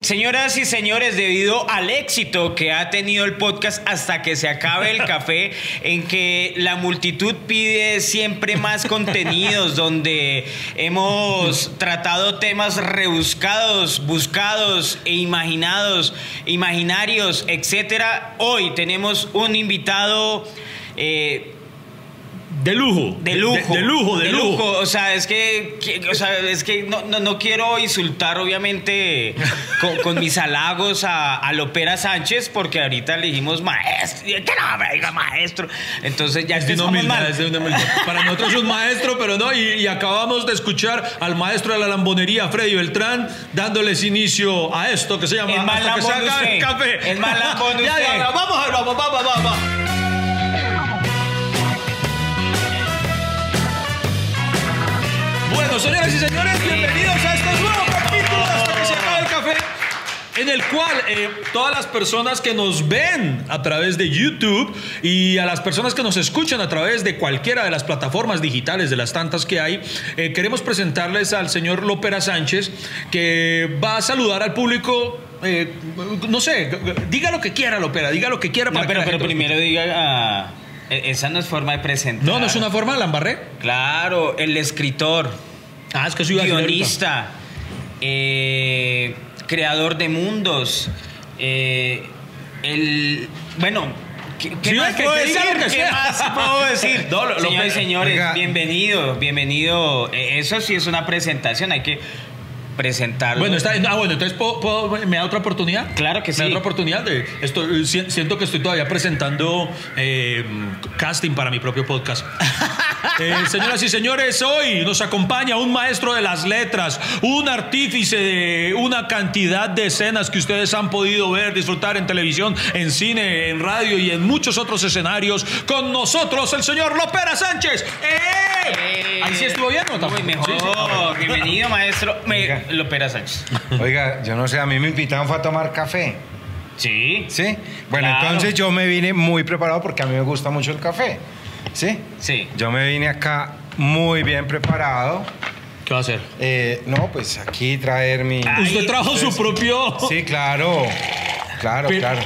Señoras y señores, debido al éxito que ha tenido el podcast hasta que se acabe el café, en que la multitud pide siempre más contenidos, donde hemos tratado temas rebuscados, buscados e imaginados, imaginarios, etcétera, hoy tenemos un invitado. eh, De lujo. de lujo. De, lujo, de, lujo. O sea, es que, que- o sea, es que no, no, no quiero insultar, obviamente, con, con mis halagos a, a Lopera Sánchez, porque ahorita le dijimos maestro. ¿Qué no, diga maestro? Entonces ya Es de una humildad, mal. es de una humildad. Para nosotros es un maestro, pero no. Y, y acabamos de escuchar al maestro de la lambonería, Freddy Beltrán, dándoles inicio a esto que se llama más Hasta que se acabe el café. Ya, usted. ya, ya, vamos, vamos, vamos, vamos, vamos. Bueno, señoras y señores, bienvenidos a este nuevo capítulo de Hasta que se el café. En el cual eh, todas las personas que nos ven a través de YouTube y a las personas que nos escuchan a través de cualquiera de las plataformas digitales, de las tantas que hay, eh, queremos presentarles al señor Lópera Sánchez, que va a saludar al público. eh, no sé, diga lo que quiera, Lópera, diga lo que quiera. Para pero, pero gente primero diga. e- esa no es forma de presentar. No, no es una forma, la embarré. Claro, el escritor. Ah, es que ahorita. guionista, eh, creador de mundos, eh, el bueno. ¿Qué, qué Sí, más puedo que decir? que ¿Qué más puedo decir? No, lo- lo- Señores Oiga. bienvenido, bienvenido. Eh, Eso sí es una presentación, hay que presentarlo. Bueno, está, ah, bueno, entonces ¿puedo- puedo- ¿me da otra oportunidad? Claro que ¿Me da sí. otra oportunidad? De, estoy, si- siento que estoy todavía presentando eh, casting para mi propio podcast. Eh, señoras y señores, hoy nos acompaña un maestro de las letras, un artífice de una cantidad de escenas que ustedes han podido ver, disfrutar en televisión, en cine, en radio y en muchos otros escenarios. Con nosotros, el señor Lopera Sánchez. ¡Eh! Sí estuvo bien, ¿o Muy tampoco? mejor. Sí, sí. Bienvenido, maestro. Me. Lopera Sánchez. Oiga, yo no sé, a mí me invitaron fue a tomar café. Sí. ¿Sí? Bueno, Claro. entonces yo me vine muy preparado porque a mí me gusta mucho el café. ¿Sí? Sí. Yo me vine acá muy bien preparado. ¿Qué va a hacer? Eh, no, pues aquí traer mi... Ay, Usted trajo su propio. Sí, claro. Claro, Pero- claro.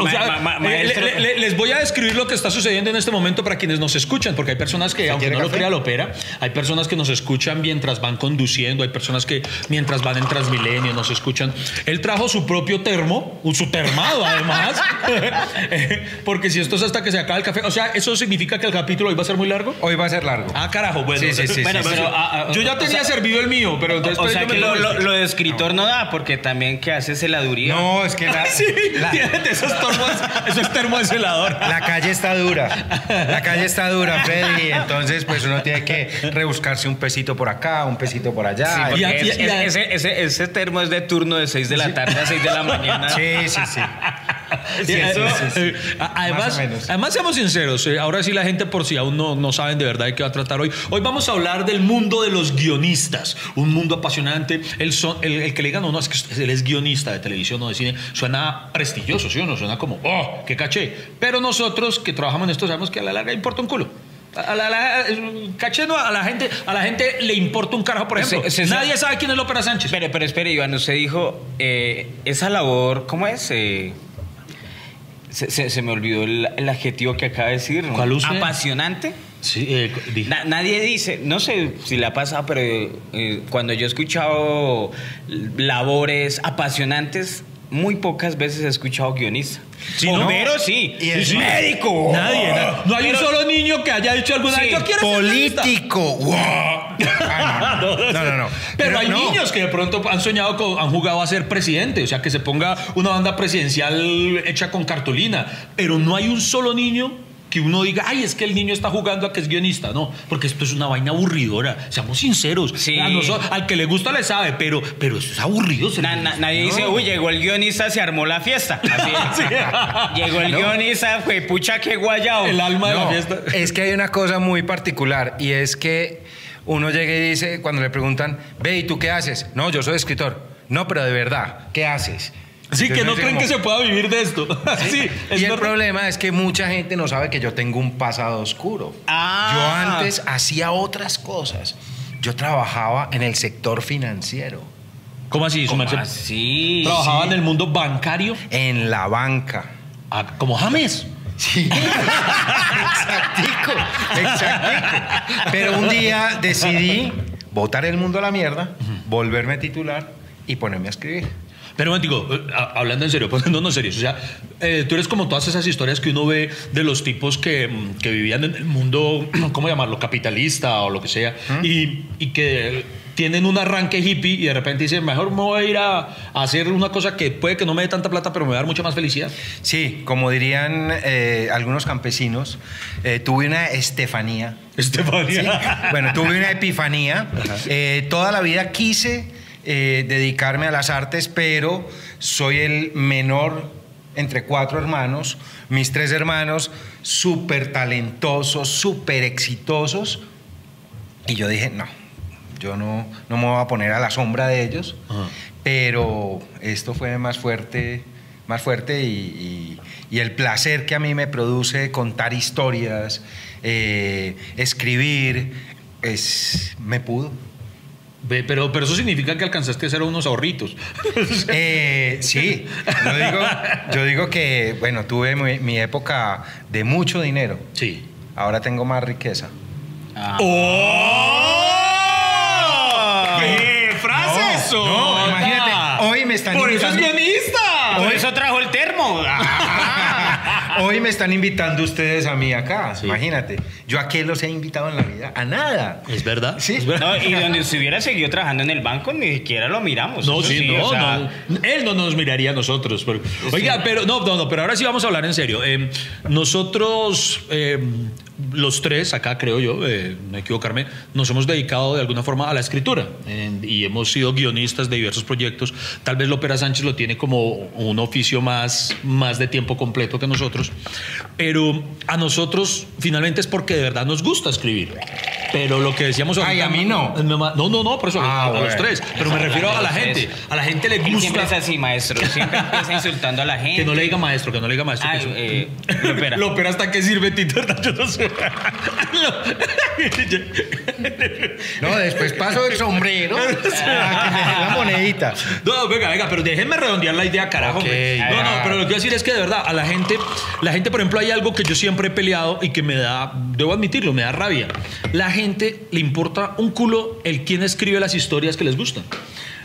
O sea, maestro. le- le- les voy a describir lo que está sucediendo en este momento para quienes nos escuchan, porque hay personas que, aunque no lo crea la opera, hay personas que nos escuchan mientras van conduciendo, hay personas que mientras van en Transmilenio nos escuchan. Él trajo su propio termo, un- su termado además, porque si esto es hasta que se acaba el café, o sea, ¿eso significa que el capítulo hoy va a ser muy largo? Hoy va a ser largo. Ah, carajo, bueno. Sí, sí, sí, Bueno, sí, pero, sí. ah, ah, Yo ya o tenía sea- servido el mío, pero entonces... o sea que lo, lo- lo de escritor no da, porque también que hace celaduría. No, es que la, Sí, la, de esos termos, celador. la calle está dura. La calle está dura, Freddy. Entonces, pues uno tiene que rebuscarse un pesito por acá, un pesito por allá. Sí, Y es- y es- ese, ese- ese termo es de turno de 6 de la tarde a 6 de la mañana. Sí, sí, sí. Sí, eso, sí, sí. eh, a- además, además, seamos sinceros, eh, ahora sí la gente por si aún no, no saben de verdad de qué va a tratar hoy. Hoy vamos a hablar del mundo de los guionistas, un mundo apasionante. El, son- el, el que le digan, no, no, es que él es guionista de televisión o de cine, suena prestigioso, ¿sí o no? Suena como, oh, qué caché. Pero nosotros que trabajamos en esto sabemos que a la larga importa un culo. A la, la- eh, caché no, a la gente, a la gente le importa un carajo, por ejemplo. Se- se- Nadie sabe quién es Lópera Sánchez. Espere, pero espere, Iván, usted dijo, eh, esa labor, ¿cómo es? Eh, se, se- se me olvidó el, el adjetivo que acaba de decir. ¿no? ¿Cuál usted? Apasionante. Sí, eh, di- Na- nadie dice, no sé si le ha pasado, pero eh, cuando yo he escuchado labores apasionantes, muy pocas veces he escuchado guionista. Sí, ¿no? Bombero, sí. Y Sí. médico. Nadie, na- no hay un solo niño que haya dicho alguna Sí, yo quiero ser guionista". Político. ¡Wow! Ah, no, no, no, no. Pero hay no. niños que de pronto han soñado, con, han jugado a ser presidente, o sea, que se ponga una banda presidencial hecha con cartulina, pero no hay un solo niño que uno diga, ay, es que el niño está jugando a que es guionista, no, porque esto es una vaina aburridora, seamos sinceros, Sí. A al que le gusta le sabe, pero, pero eso es aburrido. Na- na- nadie dice, uy, llegó el guionista, se armó la fiesta. Así. Llegó el guionista, fue pucha que guayao. El alma de la fiesta. Es que hay una cosa muy particular y es que uno llega y dice, cuando le preguntan, ve, ¿y tú qué haces? No, yo soy escritor. No, pero de verdad, ¿qué haces? Sí, que no creen que se pueda vivir de esto. Sí, es y el problema es que mucha gente no sabe que yo tengo un pasado oscuro. Ah. Yo antes hacía otras cosas. Yo trabajaba en el sector financiero. ¿Cómo así? ¿Cómo así? ¿Trabajaba en el mundo bancario? En la banca. Ah, como James. Sí. exactico, exactico. Pero un día decidí botar el mundo a la mierda, volverme titular y ponerme a escribir. Pero digo, hablando en serio, poniéndonos serios, o sea, eh, tú eres como todas esas historias que uno ve de los tipos que, mm, que vivían en el mundo, ¿cómo llamarlo? Capitalista o lo que sea, y, y que tienen un arranque hippie y de repente dicen, mejor me voy a ir a, a hacer una cosa que puede que no me dé tanta plata, pero me va a dar mucha más felicidad. Sí, como dirían eh, algunos campesinos, eh, tuve una estefanía. Estefanía. Bueno, tuve una epifanía. Eh, toda la vida quise eh, dedicarme a las artes, pero soy el menor entre cuatro hermanos. Mis tres hermanos, súper talentosos, súper exitosos. Y yo dije, no, yo no, no me voy a poner a la sombra de ellos. Ajá. Pero esto fue más fuerte, más fuerte y, y- y el placer que a mí me produce contar historias, eh, escribir, es, me pudo. Pero, pero eso significa que alcanzaste a hacer unos ahorritos. Eh, sí, yo digo, yo digo que, bueno, tuve mi, mi época de mucho dinero. Sí. Ahora tengo más riqueza. Ah. ¡Oh! ¿Qué frase No, eso? no, imagínate, hoy me están Por eso es guionista. Por eso trajo el termo. Hoy me están invitando ustedes a mí acá. Sí. Imagínate, yo a qué los he invitado en la vida? A nada. ¿Es verdad? Sí. ¿Es verdad? No, y donde se hubiera seguido trabajando en el banco, ni siquiera lo miramos. No, sí, no, o sea, no. Él no nos miraría a nosotros. pero- Oiga, pero no, no, no, pero ahora sí vamos a hablar en serio. Eh, nosotros, eh, los tres, acá creo yo, eh, no equivocarme, nos hemos dedicado de alguna forma a la escritura y hemos sido guionistas de diversos proyectos. Tal vez Lópera Sánchez lo tiene como un oficio más, más de tiempo completo que nosotros, pero a nosotros finalmente es porque de verdad nos gusta escribir. Pero lo que decíamos Ay, ahorita- a mí no. No, no, no, por eso Ah, a, los tres. Pero me refiero a la gente. A la gente le Él siempre es gusta. así, maestro. Siempre empieza insultando a la gente. Que no le diga maestro, que no le diga maestro. Ay, que eh, Lopera. Lopera, ¿hasta qué sirve Tito? Yo no sé. No, después paso el sombrero. a que me den la monedita. No, venga, venga, pero déjenme redondear la idea, carajo. Hombre. no, no, pero lo que quiero decir es que de verdad, a la gente, la gente, por ejemplo, hay algo que yo siempre he peleado y que me da, debo admitirlo, me da rabia. La gente le importa un culo el quién escribe las historias que les gustan.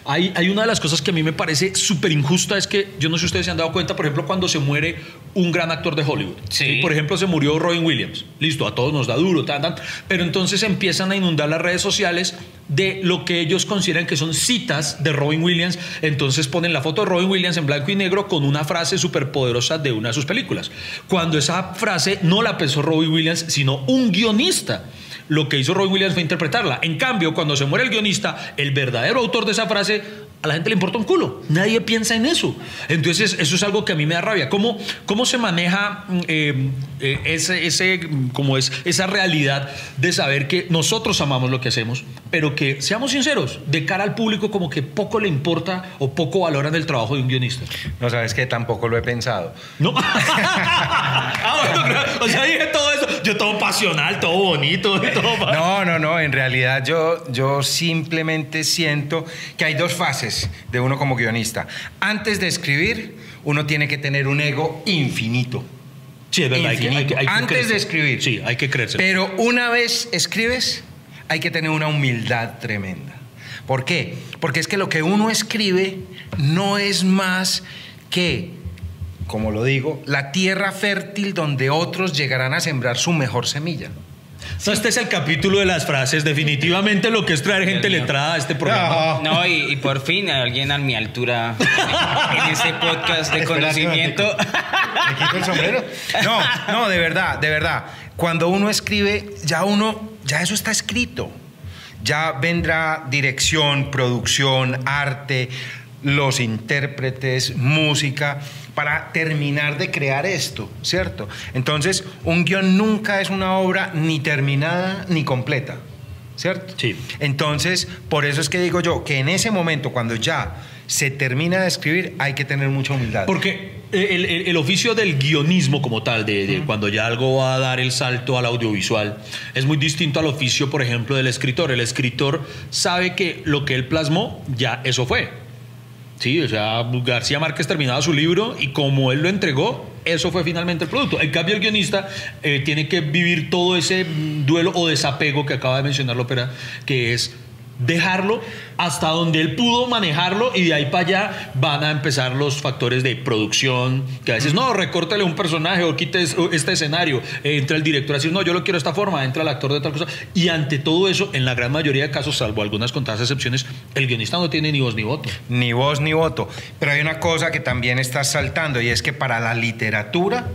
Hay, hay una de las cosas que a mí me parece súper injusta es que, yo no sé si ustedes se han dado cuenta, por ejemplo, cuando se muere un gran actor de Hollywood. Sí. Por ejemplo, se murió Robin Williams. Listo, a todos nos da duro, tan, tan. Pero entonces empiezan a inundar las redes sociales de lo que ellos consideran que son citas de Robin Williams. Entonces ponen la foto de Robin Williams en blanco y negro con una frase súper poderosa de una de sus películas. Cuando esa frase no la pensó Robin Williams, sino un guionista. Lo que hizo Robin Williams fue interpretarla. En cambio, cuando se muere el guionista, el verdadero autor de esa frase, a la gente le importa un culo. Nadie piensa en eso. Entonces, eso es algo que a mí me da rabia. ¿Cómo, cómo se maneja mm, eh, eh, ese, ese, mm, es, esa realidad de saber que nosotros amamos lo que hacemos, pero que, seamos sinceros, de cara al público como que poco le importa o poco valoran el trabajo de un guionista? No sabes que tampoco lo he pensado. ¿No? Ah, bueno, o sea, dije todo eso. Yo todo pasional, todo bonito, todo... No, no, no. En realidad yo, yo simplemente siento que hay dos fases de uno como guionista. Antes de escribir, uno tiene que tener un ego infinito. Sí, es verdad. hay que- hay que- hay que Antes creerse. de escribir. Sí, hay que creerse. Pero una vez escribes, hay que tener una humildad tremenda. ¿Por qué? Porque es que lo que uno escribe no es más que, como lo digo, la tierra fértil donde otros llegarán a sembrar su mejor semilla. No, este es el capítulo de las frases. Definitivamente lo que es traer gente letrada a este programa. No, y, y por fin alguien a mi altura en este podcast de Espera, conocimiento. ¿Me quito el sombrero? No, no, de verdad, de verdad. Cuando uno escribe, ya uno, ya eso está escrito. Ya vendrá dirección, producción, arte, los intérpretes, música, para terminar de crear esto, ¿cierto? Entonces, un guion nunca es una obra ni terminada ni completa, ¿cierto? Sí. Entonces, por eso es que digo yo que en ese momento, cuando ya se termina de escribir, hay que tener mucha humildad. Porque el, el- el oficio del guionismo como tal, de, de cuando ya algo va a dar el salto al audiovisual, es muy distinto al oficio, por ejemplo, del escritor. El escritor sabe que lo que él plasmó, ya eso fue. Sí, o sea, García Márquez terminaba su libro y como él lo entregó, eso fue finalmente el producto. En cambio, el guionista eh, tiene que vivir todo ese duelo o desapego que acaba de mencionar la ópera, que es dejarlo hasta donde él pudo manejarlo y de ahí para allá van a empezar los factores de producción, que a veces no, recórtale un personaje o quite es- este escenario, entra el director a decir, no, yo lo quiero de esta forma, entra el actor de tal cosa, y ante todo eso, en la gran mayoría de casos, salvo algunas contadas excepciones, el guionista no tiene ni voz ni voto. Ni voz ni voto. Pero hay una cosa que también estás saltando y es que para la literatura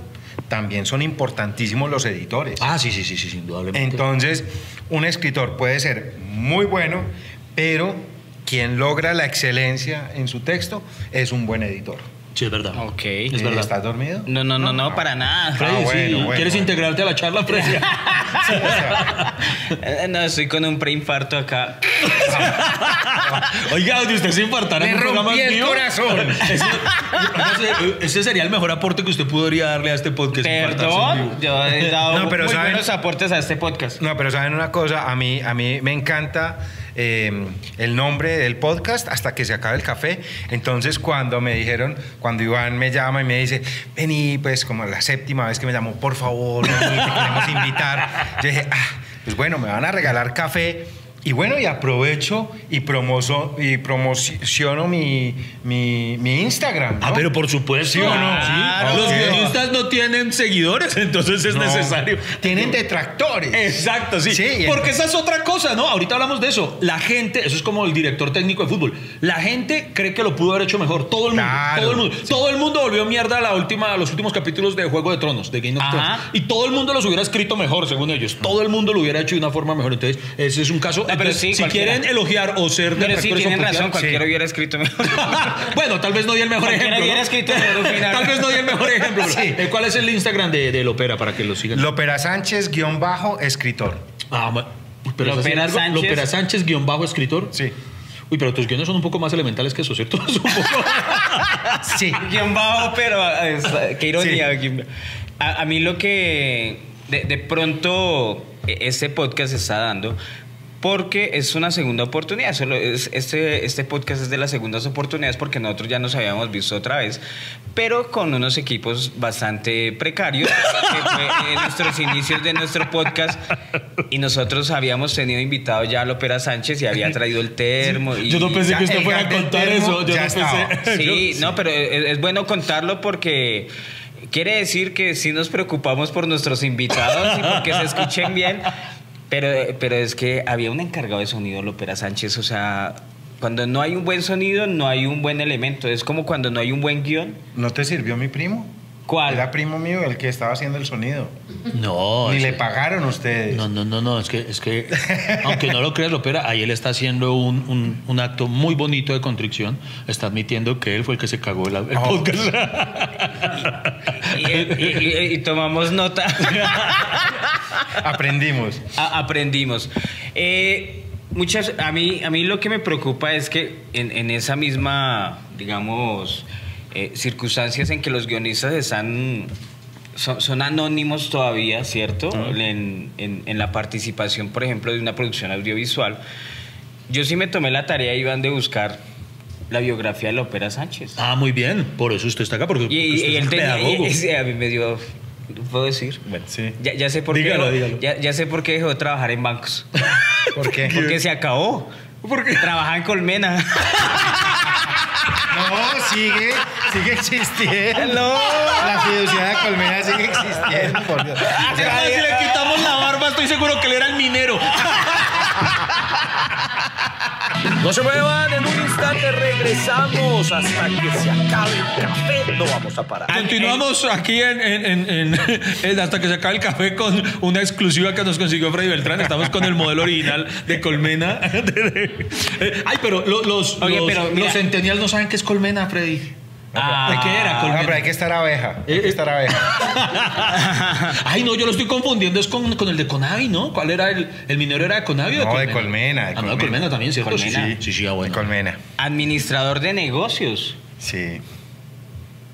también son importantísimos los editores. Ah, sí, sí, sí, sí, indudablemente. Entonces, un escritor puede ser muy bueno, pero quien logra la excelencia en su texto es un buen editor. Sí, es verdad. Ok. Es verdad. ¿Estás dormido? No, no, no, no, para nada. Freddy, Ah, sí, bueno, ¿quieres bueno. integrarte a la charla, Freddy? Eh, No, estoy con un preinfarto acá. Oiga, de usted se infartara Me en un programa rompí el mío. corazón. Ese, ese sería el mejor aporte que usted podría darle a este podcast. infartarse en Perdón, yo he dado No, pero muy ¿saben? buenos aportes a este podcast. No, pero saben una cosa, a mí, a mí me encanta eh, el nombre del podcast hasta que se acabe el café. Entonces, cuando me dijeron, cuando Iván me llama y me dice, vení, pues como la séptima vez que me llamó, por favor, te queremos invitar. Yo dije, ah, pues bueno, me van a regalar café. Y bueno, y aprovecho y, promozo, y promociono mi, mi, mi Instagram. ¿no? Ah, pero por supuesto. ¿Sí o no? Claro. Los guionistas no tienen seguidores, entonces es No, necesario. Tienen detractores. Exacto, sí. Porque esa es otra cosa, ¿no? Ahorita hablamos de eso. La gente, eso es como el director técnico de fútbol. La gente cree que lo pudo haber hecho mejor. Todo el mundo. Claro. Todo el mundo. Todo el mundo volvió mierda a la última, a los últimos capítulos de Juego de Tronos, de Game of. Thrones. Y todo el mundo los hubiera escrito mejor, según ellos. Todo el mundo lo hubiera hecho de una forma mejor. Entonces, ese es un caso. Pero Entonces, sí, si cualquiera. quieren elogiar o ser Pero sí, tienen razón, sí. cualquiera hubiera escrito mejor. bueno, tal vez no di el mejor Cualquiera ejemplo. hubiera ¿no? escrito mejor tal vez no di el mejor ejemplo. Sí. Eh, ¿Cuál es el Instagram de, de Lopera para que lo sigan? Lopera Sánchez, guion bajo, escritor. Ah, pero Lopera. Sánchez. Lopera Sánchez, guion bajo escritor. Sí. Uy, pero tus guiones son un poco más elementales que eso, ¿cierto? Son un poco- Sí. Guión bajo, pero es- qué ironía. guión- A, a mí lo que de, de pronto e- este podcast está dando, porque es una segunda oportunidad. Solo es, este, este podcast es de las segundas oportunidades porque nosotros ya nos habíamos visto otra vez, pero con unos equipos bastante precarios, que fue en nuestros inicios de nuestro podcast. Y nosotros habíamos tenido invitado ya a Lopera Sánchez y había traído el termo. y- Yo no pensé ya que usted fuera a contar termo eso. Yo ya no estaba. pensé. Sí, yo- no, pero es, es bueno contarlo porque quiere decir que sí nos preocupamos por nuestros invitados y porque se escuchen bien. Pero, pero es que había un encargado de sonido, Lopera Sánchez. O sea, cuando no hay un buen sonido, no hay un buen elemento. Es como cuando no hay un buen guion. ¿No te sirvió mi primo? ¿Cuál? Era primo mío el que estaba haciendo el sonido. No, Ni le pagaron ustedes. No, no, no, no, es que, es que aunque no lo creas, Lopera, ahí él está haciendo un, un- un acto muy bonito de contrición. Está admitiendo que él fue el que se cagó el, el Oh. podcast. Y, y- y- y tomamos nota. Aprendimos. A- aprendimos. Eh, muchas, a, mí, a mí lo que me preocupa es que en, en esa misma, digamos, eh, circunstancias en que los guionistas están, son, son anónimos todavía, ¿cierto? En, en- en la participación, por ejemplo, de una producción audiovisual. Yo sí me tomé la tarea, Iván, de buscar la biografía de Lopera Sánchez. ah, muy bien, por eso usted está acá, porque, Y, porque y- usted y es él un tenía- pedagogo. y- ese a mí me dio, ¿puedo decir? Bueno, Sí. ya, ya sé por Dígalo, qué, dígalo. Ya, ya sé por qué dejó de trabajar en bancos. ¿Por qué? Porque se acabó. Porque trabajaba en Colmena. No, sigue, sigue existiendo. La fiducia de Colmena sigue existiendo, por Dios. Ya, si le quitamos la barba, estoy seguro que él era el minero. No se muevan, en un instante regresamos hasta que se acabe el café. No vamos a parar. Continuamos aquí en, en- en- en- en- hasta que se acabe el café con una exclusiva que nos consiguió Freddy Beltrán. Estamos con el modelo original de Colmena. Eh, Ay, pero lo- los, Oye, los, pero los centennials no saben qué es Colmena, Freddy. Ah. ¿De qué era No, Colmena? pero hay que estar abeja. Hay que estar abeja. Ay, no, yo lo estoy confundiendo, es con, con el de Conavi, ¿no? ¿Cuál era el, el minero? ¿Era de Conavi o No, de Colmena, de ah, no, de Colmena. También, ¿cierto? Sí, Colmena. Sí, sí, sí, ah, De. Colmena. Administrador de negocios. Sí.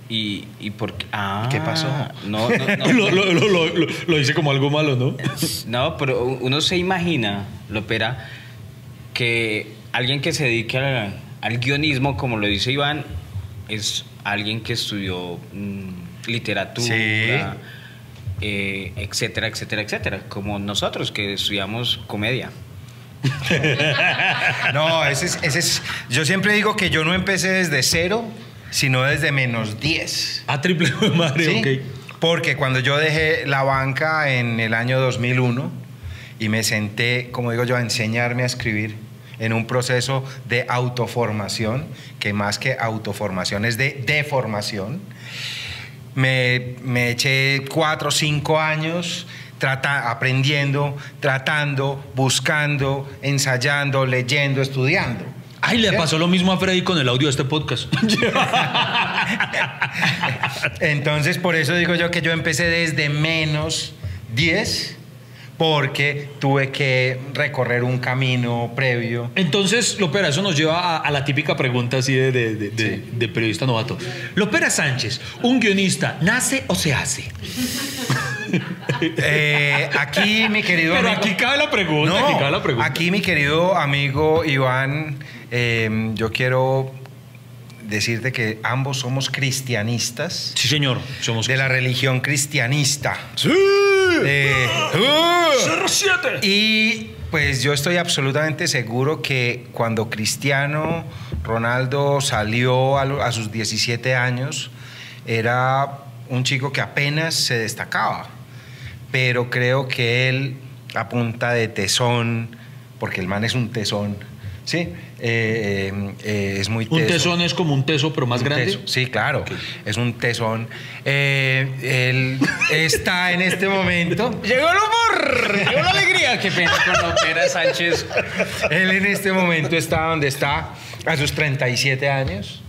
Y, y por qué. Ah, ¿Qué pasó? No, no, no. Lo, lo, lo, lo, lo- lo hice como algo malo, ¿no? No, pero uno se imagina, Lopera, que alguien que se dedique al guionismo, como lo dice Iván, es alguien que estudió mm, literatura, Sí. eh, etcétera, etcétera, etcétera, como nosotros que estudiamos comedia. No, ese es, ese es. Yo siempre digo que yo no empecé desde cero, sino desde menos 10. A triple de madre, ¿sí? ok. Porque cuando yo dejé la banca en el año 2001 y me senté, como digo yo, a enseñarme a escribir en un proceso de autoformación, que más que autoformación es de deformación, me, me eché cuatro o cinco años trata- aprendiendo, tratando, buscando, ensayando, leyendo, estudiando. Ay, le ¿Sí? pasó lo mismo a Freddy con el audio de este podcast. Entonces, por eso digo yo que yo empecé desde menos 10, porque tuve que recorrer un camino previo. Entonces, Lopera, eso nos lleva a, a la típica pregunta así de, de- de- periodista novato. Lopera Sánchez, un guionista, ¿nace o se hace? Eh, aquí, mi querido Pero amigo- aquí cabe la pregunta, No, aquí cabe la pregunta. aquí, mi querido amigo Iván, eh, yo quiero decirte que ambos somos cristianistas Sí, señor, somos... de la religión cristianista. ¡Sí! Eh, ¡uh! ¡CR7! Y pues yo estoy absolutamente seguro que cuando Cristiano Ronaldo salió a, lo- a sus 17 años, era un chico que apenas se destacaba. Pero creo que él, a punta de tesón, porque el man es un tesón, ¿sí? Eh, eh, eh, es muy Un teso. tesón es como un teso, pero más Un grande. teso, Sí, claro, es un tesón. Eh, él está en este momento Llegó el humor, llegó la alegría. Qué pena con Lopera Sánchez. Él en este momento está donde está a sus 37 años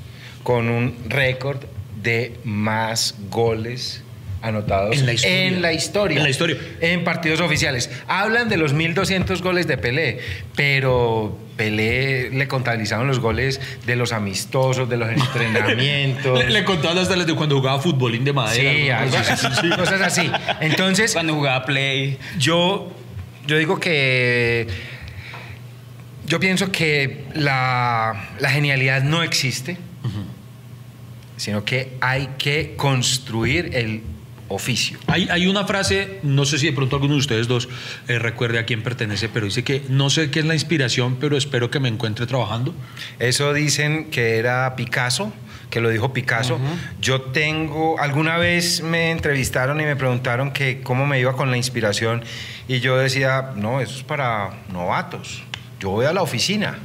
con un récord de más goles anotados En la historia. en la historia. En la historia. En partidos oficiales. Hablan de los 1200 goles de Pelé, pero Pelé le contabilizaron los goles de los amistosos, de los entrenamientos. Le, le contaban hasta las de cuando jugaba futbolín de madera. Sí, alguna algo cosa así, cosas así. Entonces, Cuando jugaba Play. yo, yo digo que yo pienso que la, la genialidad no existe, sino que hay que construir el oficio. Hay, hay una frase, no sé si de pronto alguno de ustedes dos eh, recuerde a quién pertenece, pero dice que no sé qué es la inspiración, pero espero que me encuentre trabajando. Eso dicen que era Picasso, que lo dijo Picasso. Yo tengo, alguna vez me entrevistaron y me preguntaron que cómo me iba con la inspiración y yo decía, no, eso es para novatos. Yo voy a la oficina.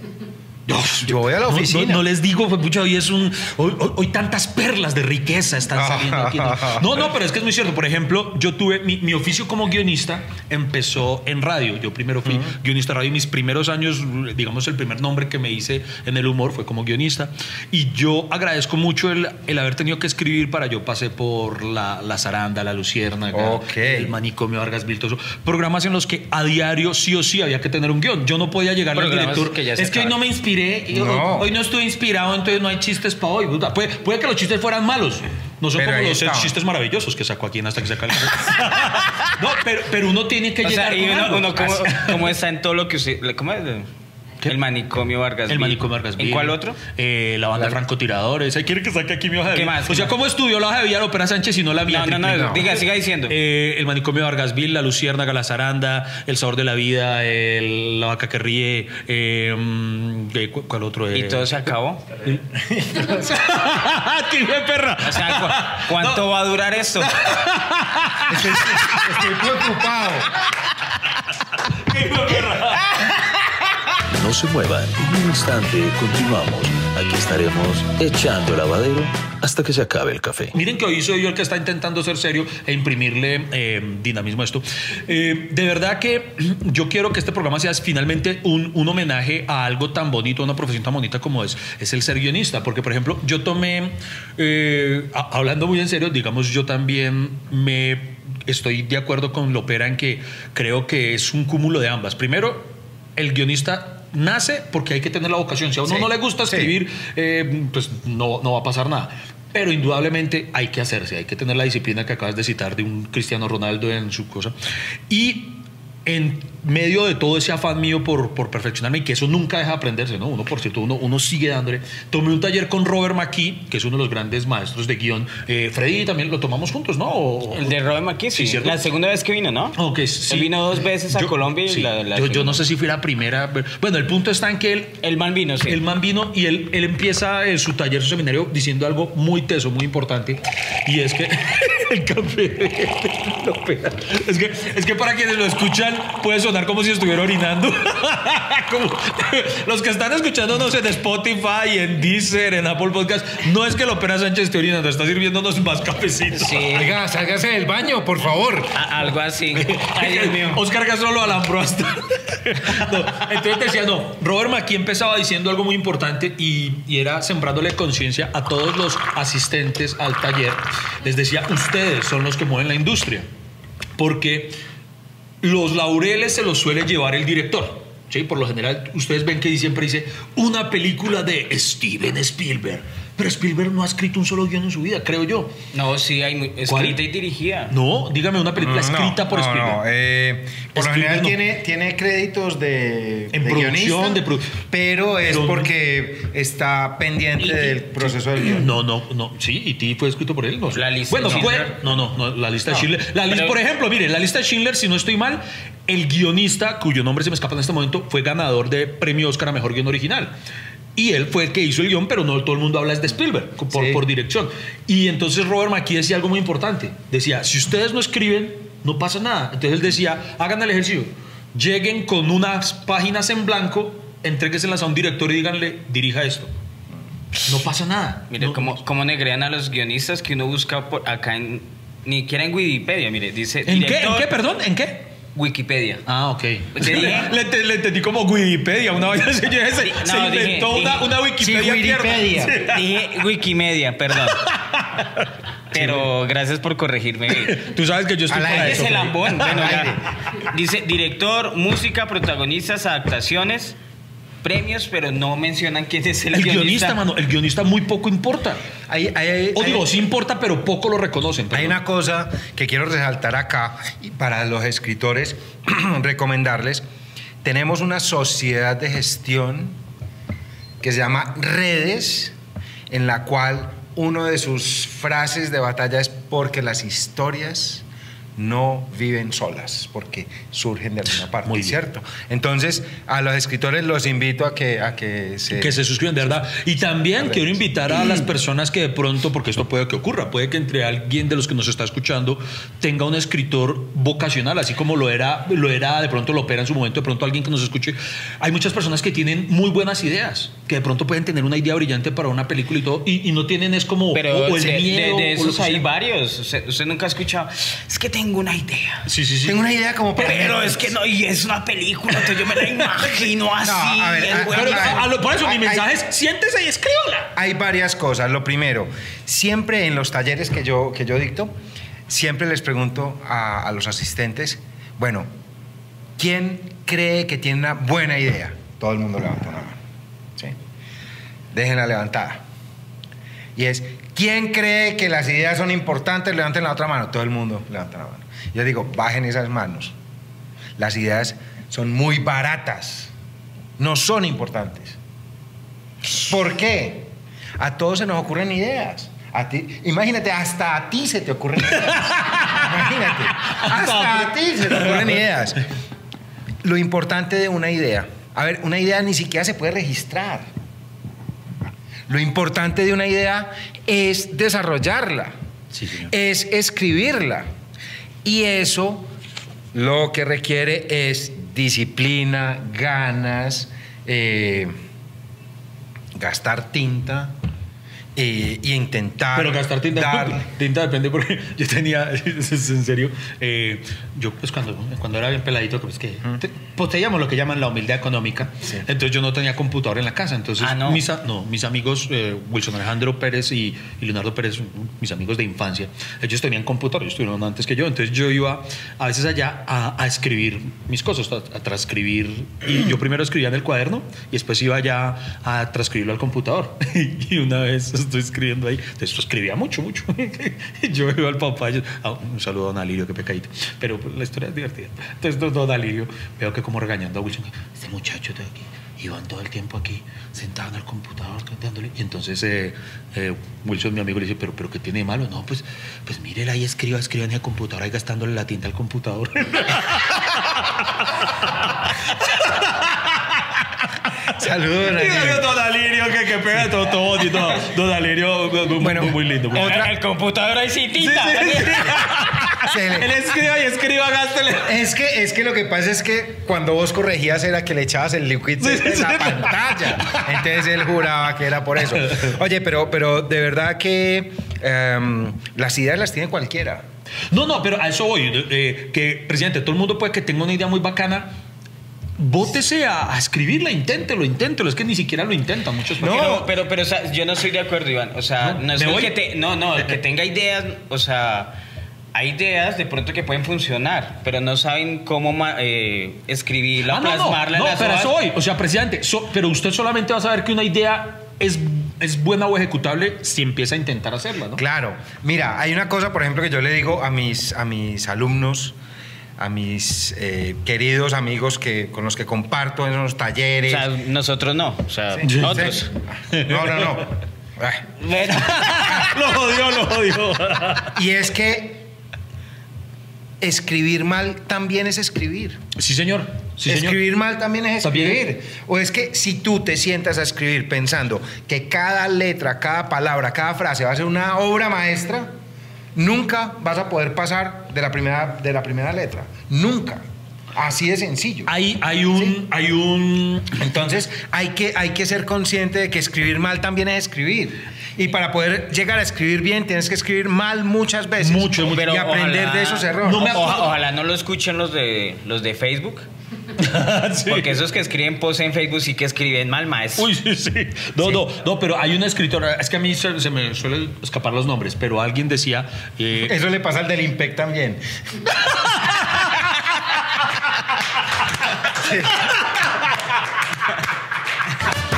Yo voy a la No- no- oficina. No, les digo, pues, pucha, hoy es un. Hoy, hoy- hoy tantas perlas de riqueza están saliendo aquí. No, no, no, pero es que es muy cierto. Por ejemplo, yo tuve. Mi, mi oficio como guionista empezó en radio. Yo primero fui guionista de radio y mis primeros años, digamos, el primer nombre que me hice en el humor fue como guionista. Y yo agradezco mucho el, el haber tenido que escribir para. Yo pasé por La, la Zaranda, La Luciérnaga, Ok. El Manicomio Vargas Viltoso. Programas en los que a diario sí o sí había que tener un guion. Yo no podía llegar al director. que ya se es que hoy no me inspiré. y hoy- No. Hoy no estoy inspirado, entonces no hay chistes para hoy. Puede, puede que los chistes fueran malos. No son Pero como los chistes maravillosos que sacó aquí en hasta que se acabe. no, pero, pero uno tiene que O llegar sea, y uno, uno como, como está en todo lo que usted. ¿Cómo es? El manicomio Vargas. El Vil. manicomio Vargas ¿En cuál otro? Eh, la banda francotiradores. Ahí quiere que saque aquí mi hoja de ¿Qué vida. más? O sea, ¿cómo estudió la hoja de vida de Ópera Sánchez y no la mía? No, no, no, triple? diga, siga diciendo. Eh, el manicomio Vargas Vil, la Luciérnaga, la Zaranda, el sabor de la vida, el- la vaca que ríe. eh, mm, ¿cu- ¿Cuál otro? y todo se acabó. ¡Qué de perra! O sea, ¿cu- ¿cuánto va a durar esto? Estoy, estoy preocupado. ¡Qué de perra! Se muevan, en un instante continuamos. Aquí estaremos echando lavadero hasta que se acabe el café. Miren que hoy soy yo el que está intentando ser serio e imprimirle eh, dinamismo a esto. Eh, de verdad que yo quiero que este programa sea finalmente un, un homenaje a algo tan bonito, a una profesión tan bonita como es, es el ser guionista. Porque, por ejemplo, yo tomé, eh, hablando muy en serio, digamos, yo también me estoy de acuerdo con Lopera en que creo que es un cúmulo de ambas. Primero, el guionista nace porque hay que tener la vocación. Si a uno Sí, no le gusta sí. escribir, eh, pues no, no va a pasar nada. Pero indudablemente hay que hacerse, hay que tener la disciplina que acabas de citar de un Cristiano Ronaldo en su cosa. Y en medio de todo ese afán mío por, por perfeccionarme y que eso nunca deja de aprenderse, ¿no? Uno, por cierto, uno, uno sigue dándole. Tomé un taller con Robert McKee, que es uno de los grandes maestros de guion. Eh, Freddy también lo tomamos juntos, ¿no? O- El de Robert McKee, sí. ¿cierto? la segunda vez que vino, ¿no? Ok, sí. Él vino dos veces a Yo- Colombia y sí. la, la yo, yo no sé si fue la primera. Bueno, el punto está en que él El man vino, sí. el man vino y él, él empieza eh, su taller, su seminario, diciendo algo muy teso, muy importante. Y es que el café lo pega. Es que, es que para quienes lo escuchan puede sonar como si estuviera orinando. Como- los que están escuchándonos en Spotify, en Deezer, en Apple Podcast, no es que Lopera Sánchez esté orinando, está sirviéndonos más cafecitos. Sí. Oiga, sálgase del baño, por favor. A- algo así. Ay, Dios mío. Oscar Castro lo alambró hasta. No, entonces decía, no, Robert McKee empezaba diciendo algo muy importante y, y era sembrándole conciencia a todos los asistentes al taller. Les decía, ustedes son los que mueven la industria. Porque los laureles se los suele llevar el director. ¿sí? Por lo general, ustedes ven que siempre dice una película de Steven Spielberg. Pero Spielberg no ha escrito un solo guion en su vida, creo yo. No, sí, hay muy, ¿Cuál? escrita y dirigida. No, dígame una película escrita No, por no, Spielberg. no, eh, por lo Spielberg general no. tiene, tiene créditos de, En de producción, guionista, de produ- pero es Pero- porque está pendiente Y- del proceso del guion. No, no, no. Sí, y ti fue escrito por él. No. sé. La lista bueno, de fue. Schindler. No, no, no, la lista de Schindler. La lista, Pero- por ejemplo, mire, la lista de Schindler, si no estoy mal, el guionista, cuyo nombre se me escapa en este momento, fue ganador de premio Oscar a mejor guion original. Y él fue el que hizo el guion, pero no todo el mundo habla es de Spielberg por, Sí. por dirección. Y entonces Robert McKee decía algo muy importante. Decía, si ustedes no escriben, no pasa nada. Entonces él decía, hagan el ejercicio. Lleguen con unas páginas en blanco, entrégueselas a un director y díganle, dirija esto. No pasa nada. Mire, No- cómo, cómo negrean a los guionistas que uno busca por acá en. Ni siquiera en Wikipedia, mire, dice. ¿En qué? ¿En director, qué? Perdón, ¿en qué? Wikipedia. Ah, ok. Le, le entendí como Wikipedia, una vaina se, no, dije- inventó una, dije- una Wikipedia. Sí. Wikipedia. Dije Wikimedia, perdón. Pero gracias por corregirme. Tú sabes que yo estoy para eso. Freddy. lambón. Bueno. Dice director, música, protagonistas, adaptaciones, premios, pero no mencionan quién es el, El guionista, mano, el guionista muy poco importa. Hay, hay- hay- O digo, hay- sí importa, pero poco lo reconocen. Hay perdón. una cosa que quiero resaltar acá y para los escritores, recomendarles. Tenemos una sociedad de gestión que se llama Redes, en la cual uno de sus frases de batalla es porque las historias no viven solas, porque surgen de alguna parte, Muy. ¿cierto? Entonces, a los escritores los invito a que, a que se... que se suscriban, de verdad. Y también quiero invitar a las personas que de pronto, porque esto puede que ocurra, puede que entre alguien de los que nos está escuchando tenga un escritor vocacional, así como lo era, lo era de pronto lo opera en su momento, de pronto alguien que nos escuche. Hay muchas personas que tienen muy buenas ideas, que de pronto pueden tener una idea brillante para una película y todo, y, y no tienen es como Pero o, o el de, de- miedo. de lo esos hay varios. Usted, usted nunca ha escuchado. Es que tengo una idea. Sí, sí, sí. Tengo una idea como para... Pero es que no, y es una película, entonces yo me la imagino así. a ver, a-. Pero, a- a lo- por eso mi Hay- mensaje es siéntese y escríbala. Hay varias cosas. Lo primero, siempre en los talleres que yo, que yo dicto, siempre les pregunto a, a los asistentes, bueno, ¿quién cree que tiene una buena idea? Todo el mundo levanta una mano. ¿sí? Déjenla levantada. Y es, ¿quién cree que las ideas son importantes? Levanten la otra mano. Todo el mundo levanta la mano. Yo digo, bajen esas manos. Las ideas son muy baratas. No son importantes. ¿Por qué? A todos se nos ocurren ideas. A ti, imagínate, hasta a ti se te ocurren ideas. imagínate, hasta a ti se te ocurren ideas. Lo importante de una idea, a ver, una idea ni siquiera se puede registrar. Lo importante de una idea es desarrollarla, Sí, es escribirla. Y eso lo que requiere es disciplina, ganas, eh, gastar tinta eh, y intentar. Pero gastar tinta, darle. tinta depende porque yo tenía, en serio, eh, yo pues cuando, cuando era bien peladito, pues que te- poseíamos lo que llaman la humildad económica, entonces yo no tenía computador en la casa, entonces Ah, ¿no? mis, no, mis amigos eh, Wilson Alejandro Pérez y, y Leonardo Pérez, mis amigos de infancia, ellos tenían computador, ellos estuvieron antes que yo, entonces yo iba a veces allá a, a escribir mis cosas, a, a transcribir, y yo primero escribía en el cuaderno y después iba ya a transcribirlo al computador, y una vez estoy escribiendo ahí. Esto escribía mucho, mucho. yo veo al papá. yo- ah, un saludo a Don Alirio, qué pecadito. Pero pues, la historia es divertida. Entonces don Alirio, veo que como regañando a Wilson. Este muchacho de aquí. Iban todo el tiempo aquí, sentado en el computador, dándole. Y entonces eh, eh, Wilson, mi amigo, le dice, ¿pero, pero qué tiene de malo? No, pues, pues mírela ahí, escriba, escriba en el computador, ahí gastándole la tinta al computador. Saludos, Y Daniel. Don Alirio, que, que pega todo, todo bonito. Don Alirio, muy, Bueno, muy, muy lindo. muy lindo. Otra, el computador ahí sí tinta. Se le- Él escriba y escriba, gástele. Es que, es que lo que pasa es que cuando vos corregías era que le echabas el liquid Sí, en sí. la pantalla. Entonces él juraba que era por eso. Oye, pero, pero de verdad que em, las ideas las tiene cualquiera. No, no, pero a eso voy. eh, que, presidente, todo el mundo puede que tenga una idea muy bacana. Bótese a, a escribirla, inténtelo, inténtelo. Es que ni siquiera lo intentan muchos. No. Pero, pero, pero, o sea, yo no estoy de acuerdo, Iván. O sea, No, no, que te- no, no, el que tenga ideas, o sea, hay ideas de pronto que pueden funcionar, pero no saben cómo eh, escribirla, Ah, no, no, plasmarla en no, las pero hojas. voy. O sea, presidente, so- pero usted solamente va a saber que una idea es, es buena o ejecutable si empieza a intentar hacerla, ¿no? Claro. Mira, hay una cosa, por ejemplo, que yo le digo a mis, a mis alumnos, a mis eh, queridos amigos que, con los que comparto en los O talleres. sea, nosotros no, o sea, Sí. nosotros. No, no, no. Lo jodió, lo jodió. Y es que escribir mal también es escribir. Sí, señor. Sí, señor. escribir mal también es También. escribir. O es que si tú te sientas a escribir pensando que cada letra, cada palabra, cada frase va a ser una obra maestra, nunca vas a poder pasar de la primera, de la primera letra. Nunca. Así de sencillo. Hay, hay un. Sí. Hay un. Entonces hay que, hay que ser consciente de que escribir mal también es escribir. Y para poder llegar a escribir bien, tienes que escribir mal muchas veces. Mucho, y aprender ojalá- de esos errores. No me ojalá no lo escuchen los de los de Facebook, Sí. porque esos que escriben post en Facebook sí que escriben mal, maestro. Uy, sí, sí. No, no, no, pero hay una escritora, es que a mí se, se me suelen escapar los nombres, pero alguien decía, eh, Eso le pasa al del IMPEC también.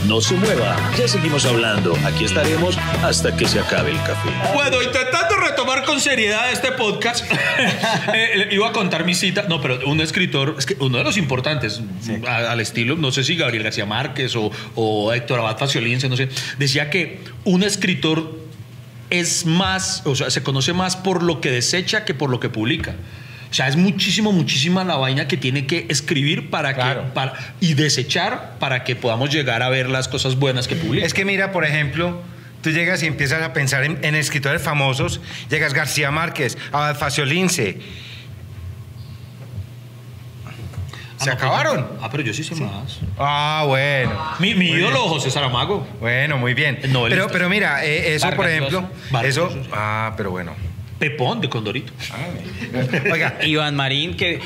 No se mueva, ya seguimos hablando. Aquí estaremos hasta que se acabe el café. Bueno, intentando retomar con seriedad este podcast, eh, iba a contar mi cita. No, pero un escritor, es que uno de los importantes, a- al estilo, no sé si Gabriel García Márquez o, o Héctor Abad Faciolince, no sé, decía que un escritor es más, o sea, se conoce más por lo que desecha que por lo que publica. O sea, es muchísimo, muchísima la vaina que tiene que escribir para Claro. que, para, y desechar para que podamos llegar a ver las cosas buenas que publica. Es que mira, por ejemplo, tú llegas y empiezas a pensar en, en escritores famosos. Llegas García Márquez, Abad Faciolince. ¿Se Ah, no, acabaron? Ah, pero yo sí sé más. Ah, bueno. Mi, mi ídolo, bien. José Saramago. Bueno, muy bien. Pero, pero mira, eh, eso, Vargas por ejemplo, Vargas eso. Llosa. Ah, pero bueno. Pepón de Condorito. Oiga, Iván Marín que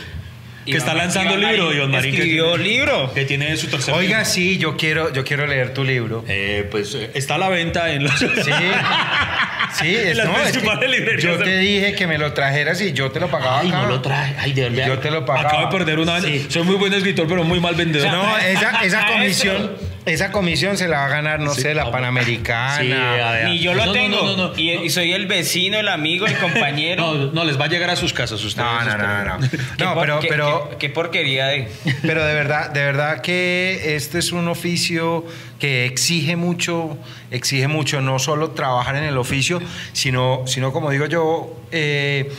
Que está lanzando Iván libro, Iván Marín. que Escribió tiene- libro. Que tiene su tercer oiga, libro. sí, yo quiero, yo quiero leer tu libro. Eh, pues eh, está a la venta en los. Sí, sí, es, no, es que yo te dije que me lo trajeras y yo te lo pagaba. Ay, acá. no lo trae. Ay, de verdad. Yo te lo pagaba. Acabo de perder una. Sí. Soy muy buen escritor, pero muy mal vendedor. No, esa, comisión, esa comisión se la va a ganar, no Sí, sé, la ah, Panamericana. Sí. Ni yo lo No, tengo. no, no, no. y, y soy el vecino, el amigo, el compañero. No, no, les va a llegar a sus casas ustedes. No, no, no, no. no. Pero, qué- pero, qué- qué porquería de. pero de verdad, de verdad que este es un oficio que exige mucho, exige mucho, no solo trabajar en el oficio, sino, sino como digo yo, eh,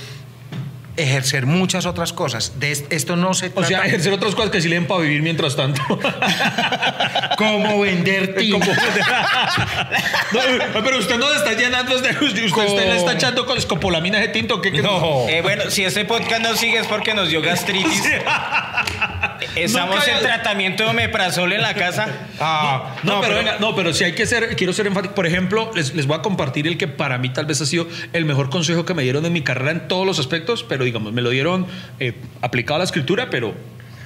ejercer muchas otras cosas. De es- esto no se O trata sea, ejercer otras cosas que sí le den para vivir mientras tanto. como vender tinta. No, pero usted no le está llenando, usted, usted, usted le está echando con escopolamina de tinto. ¿qué, qué- No. Eh, bueno, si este podcast no sigue es porque nos dio gastritis. Estamos Nunca en había- tratamiento de omeprazol en la casa. Ah, No, pero, venga, no, pero si hay que ser, quiero ser enfático. Por ejemplo, les, les voy a compartir el que para mí tal vez ha sido el mejor consejo que me dieron en mi carrera en todos los aspectos, pero digamos, me lo dieron eh, aplicado a la escritura, pero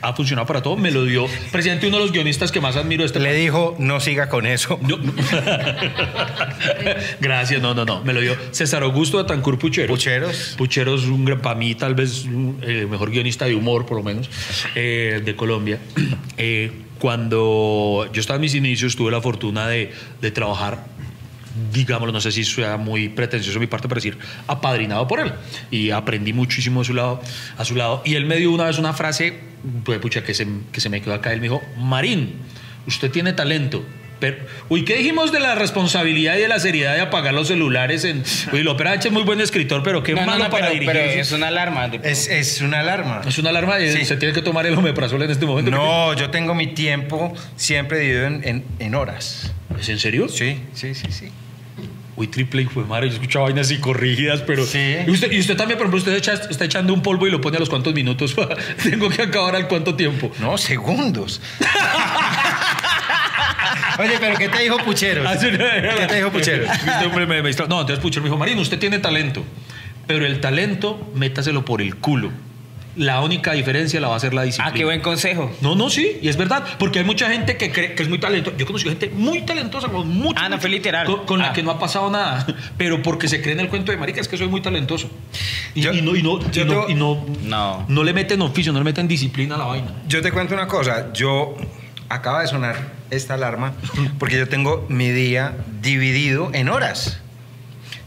ha funcionado para todo. Me lo dio presidente uno de los guionistas que más admiro este le dijo, no siga con eso. No, no. Gracias, no, no, no. Me lo dio César Augusto de Tancur Pucheros. Pucheros. Pucheros, un gran, para mí, tal vez un, eh, el mejor guionista de humor, por lo menos, eh, de Colombia. Eh, cuando yo estaba en mis inicios, tuve la fortuna de, de trabajar digámoslo, no sé si sea muy pretencioso mi parte para decir, apadrinado por él. Y aprendí muchísimo a su lado. A su lado. Y él me dio una vez una frase, pues, pucha, que se, que se me quedó acá. Él me dijo, Marín, usted tiene talento. Pero, uy, ¿qué dijimos de la responsabilidad y de la seriedad de apagar los celulares? En, uy, López H es muy buen escritor, pero qué No, no, malo no, para pero, dirigir. pero Es, es una alarma. Es, es una alarma. una alarma y Sí. se tiene que tomar el omeprazol en este momento. No, yo tengo mi tiempo siempre dividido en, en- en horas. ¿Es en serio? Sí, sí, sí, sí. Uy, triple hijo de madre, yo escuchaba vainas así corrigidas, pero. Sí. Y usted, y usted también, por ejemplo, usted echa- está echando un polvo y lo pone a los cuantos minutos. Tengo que acabar al cuánto tiempo. No, segundos. Oye, pero ¿qué te dijo Pucheros? Ah, ¿Qué te dijo Pucheros? Este hombre me- me distra- No, entonces Puchero me dijo, Marino, usted tiene talento, pero el talento, métaselo por el culo. La única diferencia la va a hacer la disciplina. Ah, qué buen consejo. No, no, sí, y es verdad, porque hay mucha gente que cree que es muy talentosa. Yo he conocido gente muy talentosa, con mucho. Ah, no, mucho- fue literal. Con, con la Ah. que no ha pasado nada, pero porque se cree en el cuento de marica, es que soy muy talentoso. Y, Yo- y no, y no, y yo no, te- y no, No. no le meten oficio, no le meten disciplina a la vaina. Yo te cuento una cosa. Yo acaba de sonar esta alarma porque yo tengo mi día dividido en horas.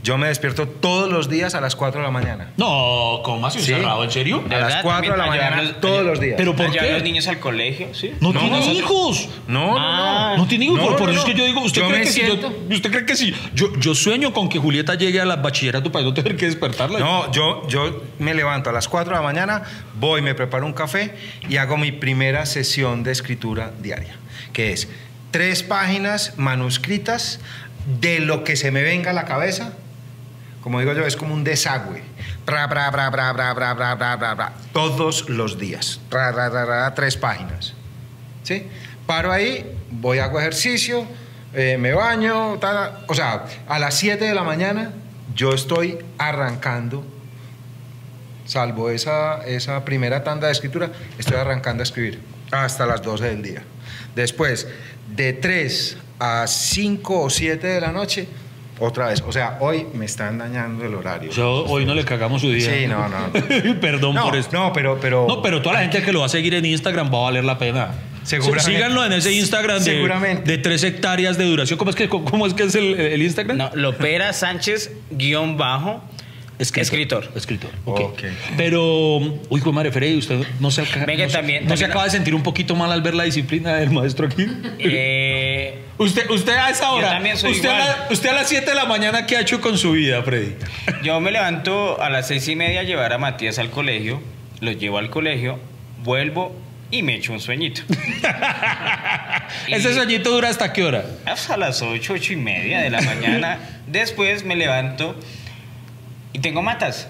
Yo me despierto todos los días a las 4 de la mañana. No, ¿cómo así? Sí. ¿Encerrado? ¿En serio? A las verdad? 4 de la mañana todos los días. Pero ¿por ¿A llevar qué? a los niños al colegio? ¿Sí? No, No, tiene nosotros- hijos. No, no, Ah. no. No tiene hijos, No, por, por no, eso es no. que yo digo, ¿usted Yo cree que si siento- yo, ¿Usted cree que si yo, yo sueño con que Julieta llegue a la bachillerato para no tener que despertarla? No, yo, yo me levanto a las 4 de la mañana, voy, me preparo un café y hago mi primera sesión de escritura diaria, que es tres páginas manuscritas de lo que se me venga a la cabeza como digo yo, es como un desagüe. Ra, todos los días. tres páginas. ¿Sí? Paro ahí, voy, a hago ejercicio, eh, me baño, tada. o sea, a las 7 de la mañana yo estoy arrancando, salvo esa, esa primera tanda de escritura, estoy arrancando a escribir hasta las 12 del día. Después, de 3 a 5 o 7 de la noche, otra vez. O sea, hoy me están dañando el horario. O sea, hoy no le cagamos su día. Sí, no, no. Perdón No, por esto. no, pero, pero, No, pero toda la gente que lo va a seguir en Instagram va a valer la pena. Seguramente. Síganlo en ese Instagram de, Seguramente. de tres hectáreas de duración. ¿Cómo es que, cómo es, que es el, el Instagram? No, Lopera Sánchez, guion bajo, escritor. Escritor. Ok. Pero, uy, hijo de madre, Freddy, usted no se, acaba, Venga, no también- no se acaba de sentir un poquito mal al ver la disciplina del maestro aquí. Eh, Usted, usted a esa hora, también soy usted, a la- usted a las 7 de la mañana, ¿qué ha hecho con su vida, Freddy? yo me levanto a las seis y media a llevar a Matías al colegio, lo llevo al colegio, vuelvo y me echo un sueñito. ¿Ese sueñito dura hasta qué hora? Hasta las ocho, ocho y media de la mañana. Después me levanto y tengo matas.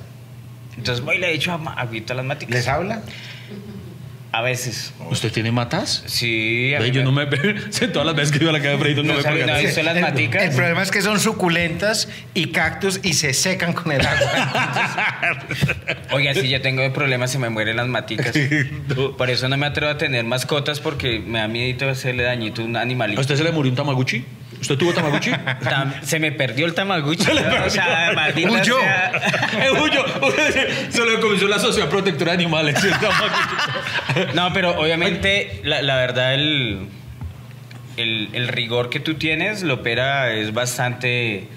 Entonces voy y le echo agua- agüita a las maticas. ¿les habla? A veces. ¿Usted tiene matas? Sí, a Ve, yo no me todas las veces que iba a la calle de Freddy no, No me sabe. ¿Visto las el, maticas? el problema es que son suculentas y cactus y se secan con el agua. Oiga, si yo tengo problemas, se me mueren las maticas. No. Por eso no me atrevo a tener mascotas porque me da miedo hacerle dañito a un ¿A animalito. usted se le murió un Tamaguchi? ¿Usted tuvo Tamaguchi? Tam- Se me perdió el tamaguchi. O sea, maldita Huyó. sea. Eh, huyó. Se le comenzó la sociedad protectora de animales. el Tamaguchi. No, pero obviamente, la, la verdad, el, el, el rigor que tú tienes, Lopera, es bastante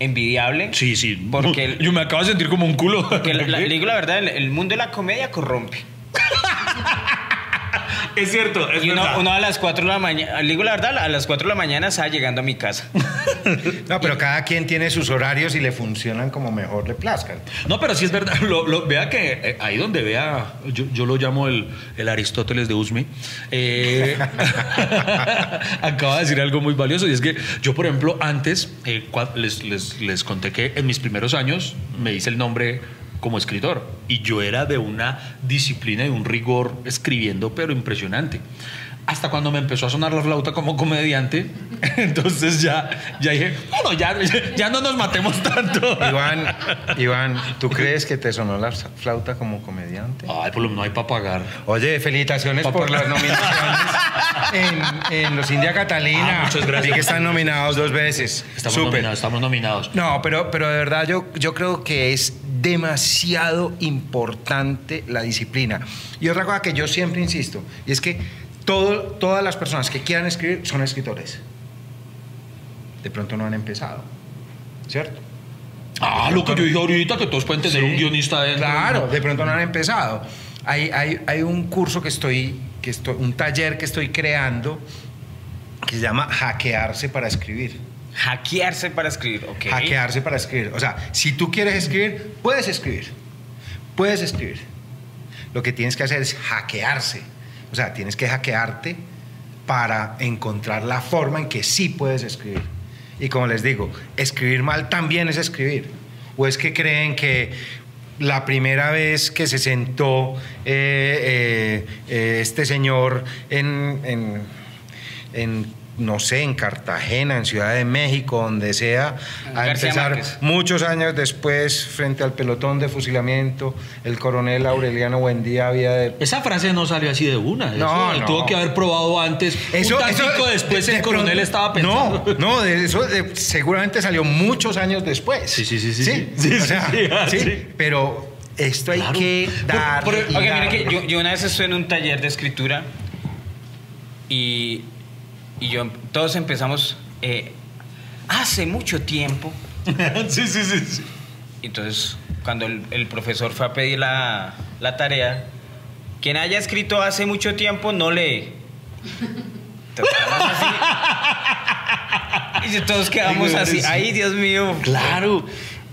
envidiable. Sí, sí. Porque el- Yo me acabo de sentir como un culo. Porque la- la- le digo la verdad, el, el mundo de la comedia corrompe. Es cierto, es Y uno, verdad. uno a las 4 de la mañana, digo la verdad, a las 4 de la mañana estaba llegando a mi casa. No, pero cada quien tiene sus horarios y le funcionan como mejor le plazcan. No, pero sí es verdad. Lo- lo- vea que eh, ahí donde vea, yo, yo lo llamo el, el Aristóteles de Usme, eh, acaba de decir algo muy valioso y es que yo, por ejemplo, antes eh, les, les- les conté que en mis primeros años me hice el nombre como escritor y yo era de una disciplina y un rigor escribiendo, pero impresionante. Hasta cuando me empezó a sonar la flauta como comediante, entonces ya, ya dije, bueno, ya, ya no nos matemos tanto. Iván, Iván, ¿tú crees que te sonó la flauta como comediante? Ay, por lo menos no hay para pagar. Oye, felicitaciones Papá. por las nominaciones en, en los India Catalina. Ah, muchas gracias. Vi que están nominados dos veces. Estamos nominados, estamos nominados. No, pero, pero de verdad yo, yo creo que es demasiado importante la disciplina. Y otra cosa que yo siempre insisto, y es que todo, todas las personas que quieran escribir son escritores. De pronto no han empezado. ¿cierto? Ah, lo que yo dije ahorita, que todos pueden tener Sí. un guionista dentro. Claro, de pronto no han empezado. Hay, hay, hay un curso que estoy, que estoy, un taller que estoy creando que se llama Hackearse para escribir. Hackearse para escribir, ok. Hackearse para escribir. O sea, si tú quieres escribir, puedes escribir. Puedes escribir. Lo que tienes que hacer es hackearse. O sea, tienes que hackearte para encontrar la forma en que sí puedes escribir. Y como les digo, escribir mal también es escribir. O es que creen que la primera vez que se sentó eh, eh, eh, este señor en, en- en, no sé, en Cartagena, en Ciudad de México, donde sea, a García empezar Márquez. muchos años después, frente al pelotón de fusilamiento, el coronel Aureliano Buendía había de Esa frase no salió así de una. No, eso no. Tuvo que haber probado antes. un tantico después de- el de coronel estaba pensando. No, no, de eso de- seguramente salió muchos años después. Sí, sí, sí, sí, sí. Sí, o sí, sea, sí, ah, sí, sí. Pero esto hay Claro. que. Por- dar. que yo, yo una vez estuve en un taller de escritura y, y yo, todos empezamos eh, hace mucho tiempo. sí, sí, sí, sí. Entonces, cuando el, el profesor fue a pedir la, la tarea, quien haya escrito hace mucho tiempo no lee. Así. Y todos quedamos así. sí. Ay, Dios mío. Claro.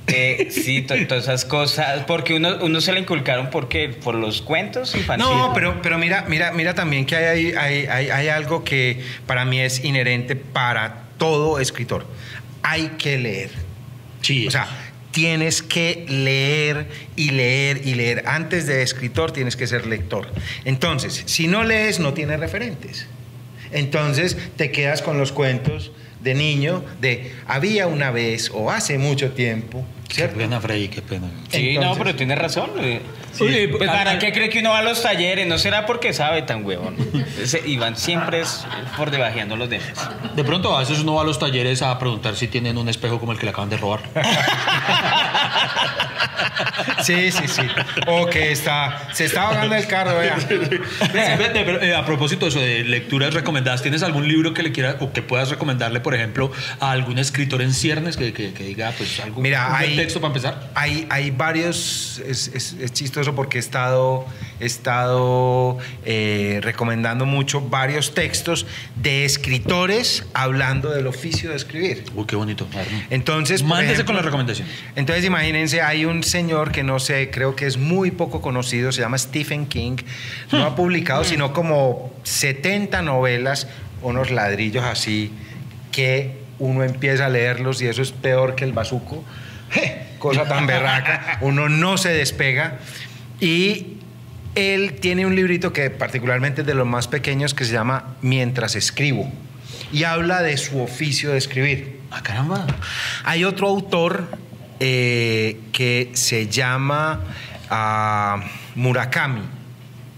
Eh, sí, to- todas esas cosas. Porque uno, uno se le inculcaron porque por los cuentos infantiles. No, pero, pero mira, mira, mira también que hay, hay, hay, hay algo que para mí es inherente para todo escritor. Hay que leer. Sí. O sea, tienes que leer y leer y leer. Antes de escritor tienes que ser lector. Entonces, si no lees, no tienes referentes. Entonces, te quedas con los cuentos de niño de había una vez o hace mucho tiempo, qué pena, Freddy, qué pena. Sí, no, Entonces- pero tiene razón. Oye, Pues, ¿Para qué cree que uno va a los talleres? No será porque sabe tan huevón. Iván siempre es por debajeando los demás. De pronto a veces uno va a los talleres a preguntar si tienen un espejo como el que le acaban de robar. Sí, sí, sí. O que está, se está ahogando el carro, vea. Vete, pero, eh, a propósito de eso de lecturas recomendadas, ¿tienes algún libro que le quieras o que puedas recomendarle, por ejemplo, a algún escritor en ciernes que, que- que diga, pues, algún Mira, hay, texto para empezar? Hay, hay varios, es, es- es chistoso porque he estado, he estado eh, recomendando mucho varios textos de escritores hablando del oficio de escribir. Uy, qué bonito. Entonces, Mándese ejemplo, con la recomendación. Entonces, imagínense, hay un señor que no sé, creo que es muy poco conocido, se llama Stephen King. No ha publicado sino como 70 novelas, unos ladrillos así, que uno empieza a leerlos y eso es peor que el bazuco. Cosa tan berraca. Uno no se despega. Y él tiene un librito que particularmente es de los más pequeños que se llama Mientras escribo. Y habla de su oficio de escribir. Ah, caramba. Hay otro autor eh, que se llama ah, Murakami.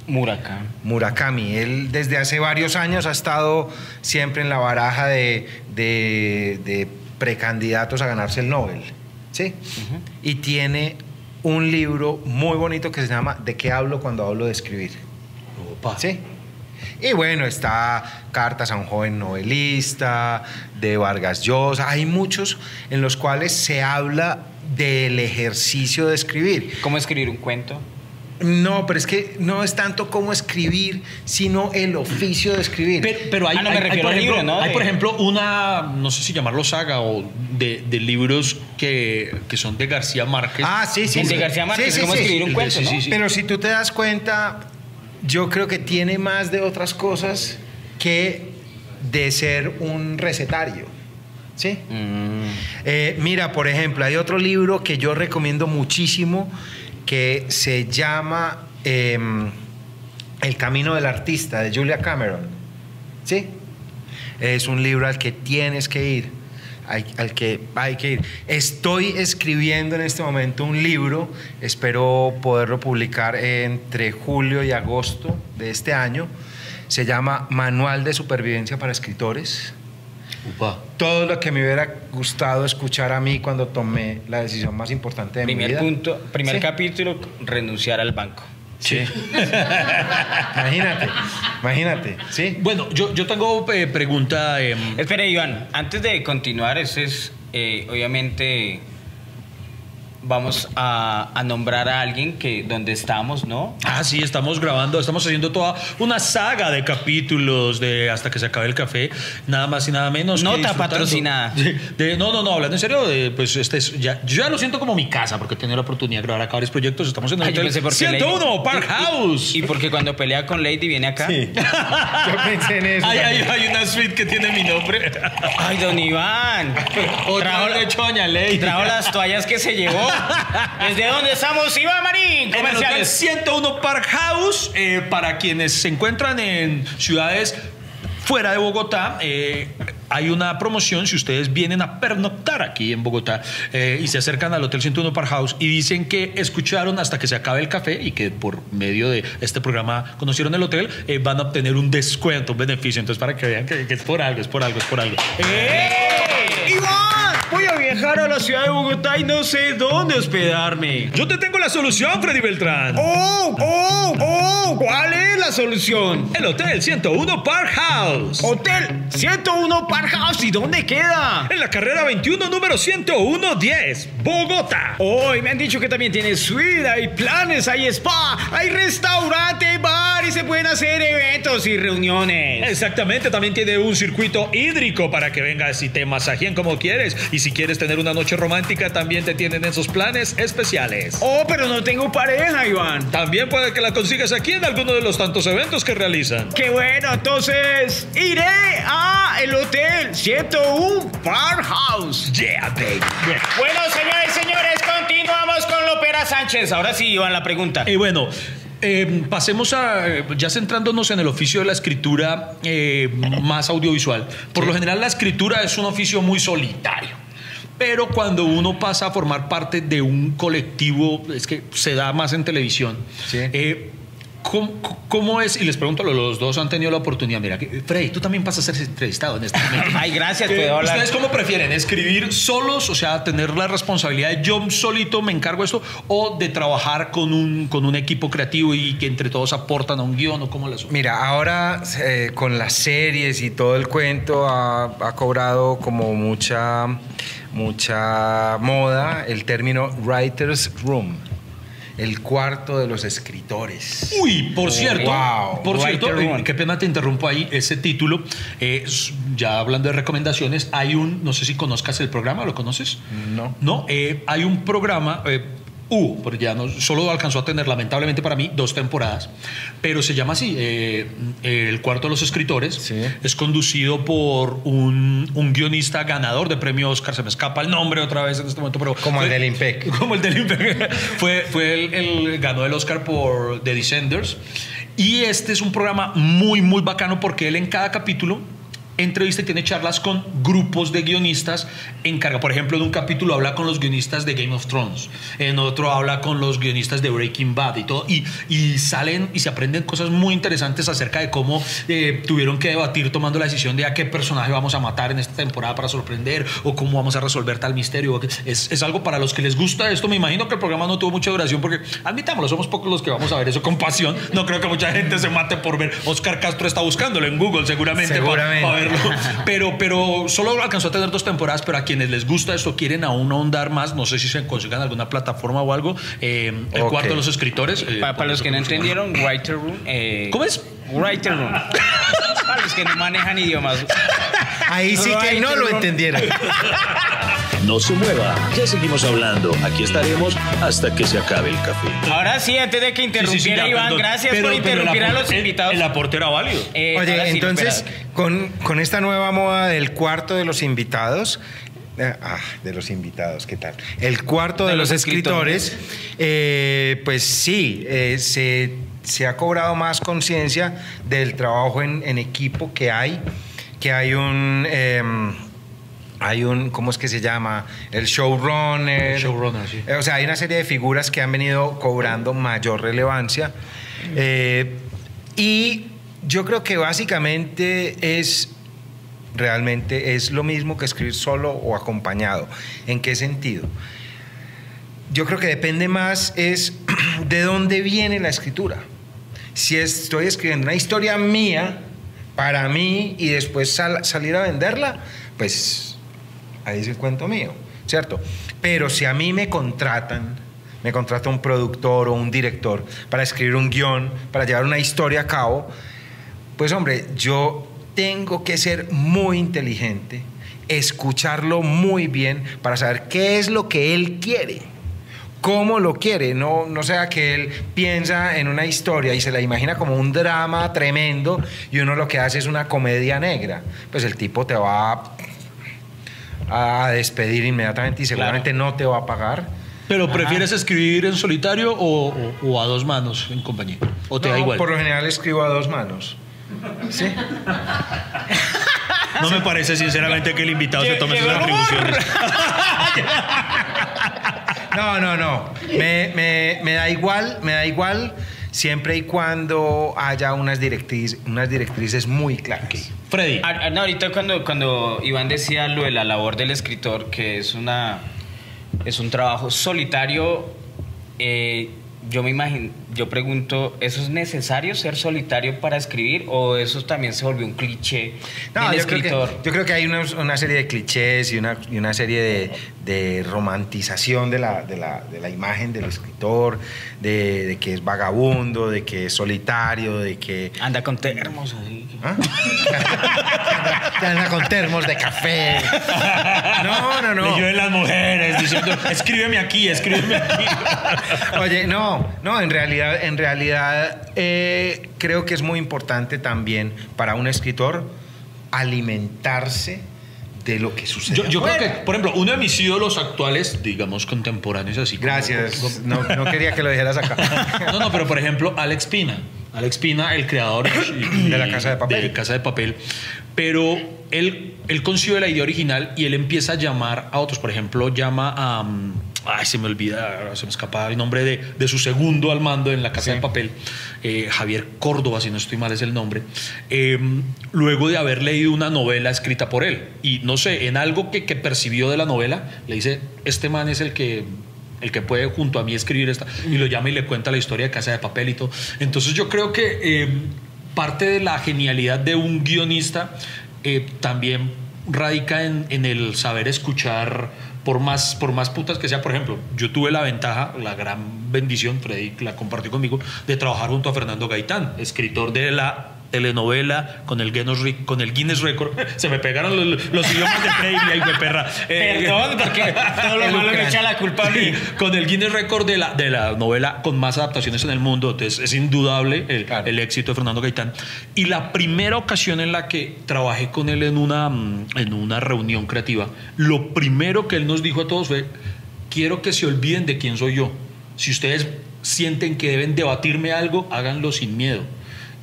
Murakami. Murakami, él desde hace varios años ha estado siempre en la baraja de, de- de precandidatos a ganarse el Nobel. ¿sí? Y tiene un libro muy bonito que se llama ¿De qué hablo cuando hablo de escribir? Opa. ¿Sí? Y bueno, está Cartas a un joven novelista, de Vargas Llosa. Hay muchos en los cuales se habla del ejercicio de escribir. ¿Cómo escribir un cuento? No, pero es que no es tanto cómo escribir, sino el oficio de escribir. Pero, pero hay, Ah, no, me hay- hay, refiero por al ejemplo, libro, ¿no? hay, por ejemplo, una, no sé si llamarlo saga o de, de libros que, que son de García Márquez. ah, sí, sí. El de. García Márquez, Sí, sí, ¿cómo sí. escribir un Sí, cuento? sí, no? sí, sí. Pero si tú te das cuenta, yo creo que tiene más de otras cosas que de ser un recetario. ¿Sí? Mm. Eh, mira, por ejemplo, hay otro libro que yo recomiendo muchísimo que se llama em, El Camino del Artista de Julia Cameron. ¿Sí? Es un libro al que tienes que ir, al, al que hay que ir. Estoy escribiendo en este momento un libro, espero poderlo publicar entre julio y agosto de este año. Se llama Manual de Supervivencia para Escritores Upa. todo lo que me hubiera gustado escuchar a mí cuando tomé la decisión más importante de mi Primer vida. punto, primer Sí. capítulo, renunciar al banco. Sí. Imagínate, imagínate, ¿sí? Bueno, yo, yo tengo eh, pregunta. em, Espera, Iván, antes de continuar, ese es eh, obviamente vamos a, a nombrar a alguien que donde estamos, ¿no? Ah, sí, estamos grabando, estamos haciendo toda una saga de capítulos de hasta que se acabe el café, nada más y nada menos. Nota patrocinada. de- no, no, no, hablando en serio, de, pues este es, ya, yo ya lo siento como mi casa porque he tenido la oportunidad de grabar acá varios proyectos. Estamos en el yo hotel pensé porque 101 Lady- Park y- House. Y, porque cuando pelea con Lady viene acá. Sí. Yo pensé en eso. Ay, ay, hay una suite que tiene mi nombre. Ay, don Iván. Trajo la choña, ley. Trajo las toallas que se llevó. ¿Desde dónde estamos, Iván Marín? Comerciales. 101 Park House, eh, para quienes se encuentran en ciudades fuera de Bogotá, eh, hay una promoción si ustedes vienen a pernoctar aquí en Bogotá eh, y se acercan al Hotel 101 Park House y dicen que escucharon hasta que se acabe el café y que por medio de este programa conocieron el hotel, eh, van a obtener un descuento, un beneficio. Entonces, para que vean que, que es por algo, es por algo, es por algo. ¡Eh! Viajar a la ciudad de Bogotá y no sé dónde hospedarme. Yo te tengo la solución, Freddy Beltrán. ¡Oh! ¡Oh! ¡Oh! ¿Cuál es la solución? El Hotel 101 Park House. Hotel 101 Park House. ¿Y dónde queda? En la carrera 21, número 10110, Bogotá. Hoy me han dicho que también tiene suite, hay planes, hay spa, hay restaurante, bar y se pueden hacer eventos y reuniones. Exactamente, también tiene un circuito hídrico para que vengas y te masajeen como quieres. Y si quieres tener una noche romántica, también te tienen esos planes especiales. Oh, pero no tengo pareja, Iván. También puede que la consigas aquí en alguno de los tantos eventos que realizan. Qué bueno, entonces iré a el hotel 101 Park House. Yeah, baby. Bueno, señores y señores, continuamos con Lopera Sánchez. Ahora sí, Iván, la pregunta. Y bueno, eh, pasemos a, eh, ya centrándonos en el oficio de la escritura eh, más audiovisual. Por lo general la escritura es un oficio muy solitario. Pero cuando uno pasa a formar parte de un colectivo, es que se da más en televisión. Sí. Eh, ¿cómo, cómo es? Y les pregunto, los dos han tenido la oportunidad. Mira, que- Freddy, tú también vas a ser entrevistado en este momento. Ay, gracias, Eh. ¿Ustedes cómo prefieren? ¿Escribir solos, o sea, tener la responsabilidad de yo solito me encargo de esto, o de trabajar con un, con un equipo creativo y que entre todos aportan a un guion o cómo les Mira, ahora eh, con las series y todo el cuento ha, ha cobrado como mucha, mucha moda el término writer's room, el cuarto de los escritores. Uy, por cierto, wow. por cierto, eh, Room. qué pena te interrumpo ahí, ese título, eh, ya hablando de recomendaciones, hay un, no sé si conozcas el programa, ¿lo conoces? No. No, eh, hay un programa, eh, hubo, porque ya no, solo alcanzó a tener, lamentablemente para mí, dos temporadas, pero se llama así, eh, El Cuarto de los Escritores, Sí. es conducido por un, un guionista ganador de premio Oscar, se me escapa el nombre otra vez en este momento, pero... Como el fue- del Impec. como el del Impec. fue fue el, el- ganó el Oscar por The Descenders. Y este es un programa muy, muy bacano porque él en cada capítulo entrevista y tiene charlas con grupos de guionistas. Encarga, por ejemplo, en un capítulo habla con los guionistas de Game of Thrones, en otro habla con los guionistas de Breaking Bad y todo. Y, salen y se aprenden cosas muy interesantes acerca de cómo eh, tuvieron que debatir tomando la decisión de a qué personaje vamos a matar en esta temporada para sorprender o cómo vamos a resolver tal misterio. Es, es algo para los que les gusta esto. Me imagino que el programa no tuvo mucha duración porque, admitámoslo, somos pocos los que vamos a ver eso con pasión. No creo que mucha gente se mate por ver. Oscar Castro está buscándolo en Google seguramente, Seguramente. Verlo. Pero, pero solo alcanzó a tener dos temporadas, pero a quienes les gusta esto, quieren aún ahondar más, no sé si se consigan alguna plataforma o algo. eh, el cuarto de los escritores. eh, Pa- para los que no entendieron, Writer Room. eh, ¿Cómo es? Writer Room. para los que no manejan idiomas. Ahí sí que no lo entendieron. No se mueva, ya seguimos hablando. Aquí estaremos hasta que se acabe el café. Ahora sí, antes de que Sí, sí, interrumpiera sí, ya, Iván, perdón. gracias Pero- por interrumpir a los el- invitados. El aporte era válido. Eh, Oye, entonces, con, con esta nueva moda del cuarto de los invitados, eh, ah, de los invitados, ¿qué tal? El cuarto de, De los, los escritores, eh, pues sí, eh, se, se ha cobrado más conciencia del trabajo en, en equipo que hay, que hay un... em, hay un, ¿cómo es que se llama? El showrunner. El showrunner, sí. Eh, O sea, hay una serie de figuras que han venido cobrando mayor relevancia. Eh, y yo creo que básicamente es realmente es lo mismo que escribir solo o acompañado. ¿En qué sentido? Yo creo que depende más es de dónde viene la escritura. Si estoy escribiendo una historia mía para mí y después sal- salir a venderla, pues ahí es el cuento mío, ¿cierto? Pero si a mí me contratan, me contrata un productor o un director para escribir un guion, para llevar una historia a cabo, pues hombre, yo tengo que ser muy inteligente, escucharlo muy bien para saber qué es lo que él quiere cómo lo quiere, no, no sea que él piensa en una historia y se la imagina como un drama tremendo y uno lo que hace es una comedia negra. Pues el tipo te va a despedir inmediatamente y seguramente no te va a pagar. ¿Pero prefieres escribir en solitario o, o- o a dos manos en compañía? ¿O te da No, igual? Por lo general escribo a dos manos. ¿Sí? No me parece sinceramente que el invitado se tome sus atribuciones. No, no, no. Me, me- me da igual, me da igual siempre y cuando haya unas, directriz, unas directrices muy claras. Freddy. Ah, ah, no, ahorita cuando, cuando Iván decía lo de la labor del escritor, que es una es un trabajo solitario, eh, yo me imagino, yo pregunto, ¿eso es necesario ser solitario para escribir o eso también se volvió un cliché No, del yo creo, escritor? que, yo creo que hay una, una serie de clichés y una, y una serie de, de romantización de la, de, la, de la imagen del escritor, de, de que es vagabundo, de que es solitario, de que... Anda con termos así. ¿Ah? Que anda con termos de café. No, no, no. Leyó en las mujeres diciendo, escríbeme aquí, escríbeme aquí. Oye, no, no, en realidad, en realidad eh, creo que es muy importante también para un escritor alimentarse de lo que sucede. Yo, yo creo que, por ejemplo, uno de mis ídolos actuales, digamos contemporáneos así. como- Gracias. No, no quería que lo dijeras acá. No, no, pero por ejemplo, Alex Pina. Alex Pina, el creador y- De la Casa de Papel. de Casa de Papel. Pero él, él concibe la idea original y él empieza a llamar a otros. Por ejemplo, llama a. mm, Ay, se me olvida, se me escapa el nombre de, de su segundo al mando en la Casa Sí. de Papel. Eh, Javier Córdoba, si no estoy mal, es el nombre. Eh, luego de haber leído una novela escrita por él. Y no sé, en algo que, que percibió de la novela, le dice: Este man es el que el que puede junto a mí escribir esta, y lo llama y le cuenta la historia de Casa de Papel y todo. Entonces yo creo que eh, parte de la genialidad de un guionista eh, también radica en, en el saber escuchar, por más, por más putas que sea. Por ejemplo, yo tuve la ventaja, la gran bendición, Freddy la compartió conmigo, de trabajar junto a Fernando Gaitán, escritor de la telenovela con el Guinness, con el Guinness Record. Se me pegaron los, los idiomas de Freddy, ahí fue perra. Eh, Perdón, porque todo lo malo me echa la culpa a mí. con el Guinness Record de la, de la novela con más adaptaciones en el mundo. Entonces es indudable el, Claro. el éxito de Fernando Gaitán. Y la primera ocasión en la que trabajé con él en una, en una reunión creativa, lo primero que él nos dijo a todos fue, quiero que se olviden de quién soy yo. Si ustedes sienten que deben debatirme algo, háganlo sin miedo.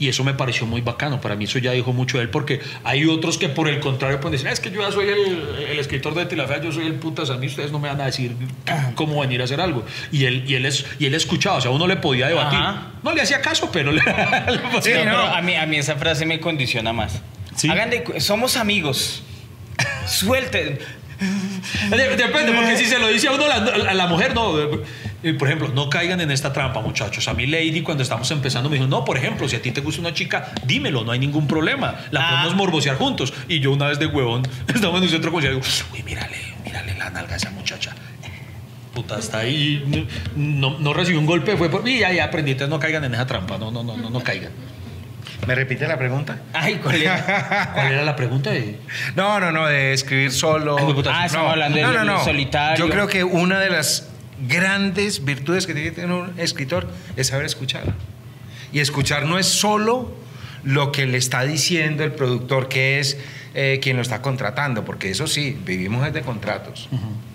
Y eso me pareció muy bacano. Para mí eso ya dijo mucho de él, porque hay otros que por el contrario pueden decir, "Ah, es que yo ya soy el, el escritor de Tilafea, yo soy el putas, a mí ustedes no me van a decir cómo venir a hacer algo. Y él, y él, es, y él escuchaba, o sea, uno le podía debatir. Ajá. No le hacía caso, pero le, le podía- Sí, No, pero a mí, a mí esa frase me condiciona más. Sí. Hagan de somos amigos. Suelten. De- Depende, porque si se lo dice a uno la, a la mujer, no. Por ejemplo, no caigan en esta trampa, muchachos. A mí Lady, cuando estamos empezando, me dijo, no, por ejemplo, si a ti te gusta una chica, dímelo, no hay ningún problema. La Ah. podemos morbosear juntos. Y yo una vez de huevón, estamos en un centro comercial y digo, uy, mírale, mírale la nalga a esa muchacha. Puta, está ahí. No, no recibió un golpe, fue por mí. Ya, ya aprendí, entonces no caigan en esa trampa. No, no, no, no, no caigan. ¿Me repite la pregunta? Ay, ¿cuál era? ¿Cuál era la pregunta? de- No, no, no, de escribir solo. Ay, Ah, estamos hablando de solitario. Yo creo que una de las grandes virtudes que tiene que tener un escritor es saber escuchar. Y escuchar no es solo lo que le está diciendo el productor, que es eh, quien lo está contratando, porque eso sí, vivimos desde contratos.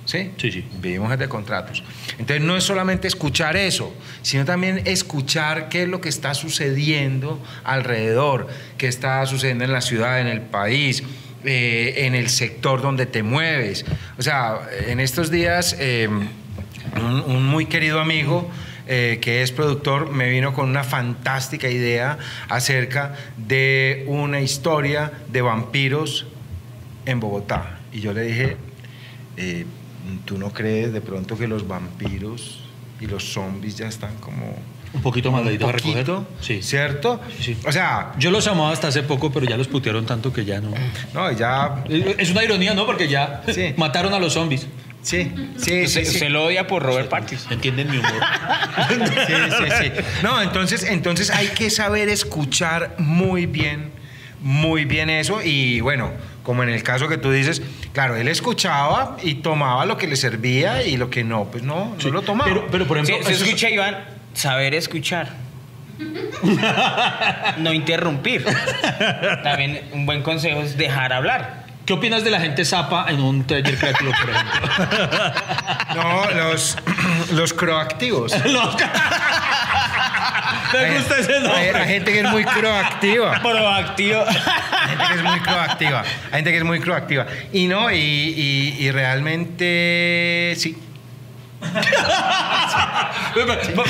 ¿Sí? Sí, sí. Vivimos desde contratos. Entonces no es solamente escuchar eso, sino también escuchar qué es lo que está sucediendo alrededor, qué está sucediendo en la ciudad, en el país, eh, en el sector donde te mueves. O sea, en estos días eh, un, un muy querido amigo eh, que es productor me vino con una fantástica idea acerca de una historia de vampiros en Bogotá. Y yo le dije, eh, ¿tú no crees de pronto que los vampiros y los zombies ya están como Un poquito más a recoger. Sí. ¿cierto? Sí. O sea, Yo los amaba hasta hace poco, pero ya los putearon tanto que ya no. no, ya... Es una ironía, ¿no? Porque ya Sí. mataron a los zombies. Sí, sí, sí. Usted, sí. usted lo odia por Robert Partis. ¿Entienden mi humor? Sí, sí, sí. No, entonces, entonces hay que saber escuchar muy bien, muy bien eso. Y bueno, como en el caso que tú dices, claro, él escuchaba y tomaba lo que le servía y lo que no, pues no, no lo tomaba. Pero, pero por Sí, ejemplo, se escucha, Iván, saber escuchar. No interrumpir. También un buen consejo es dejar hablar. ¿Qué opinas de la gente zapa en un taller creativo, por ejemplo? No, los, los croactivos. Los- Me gusta ese Hay, nombre. hay gente que es muy croactiva. Proactivo. Hay gente que es muy proactiva. Hay gente que es muy proactiva. Y no, y, y- y realmente sí.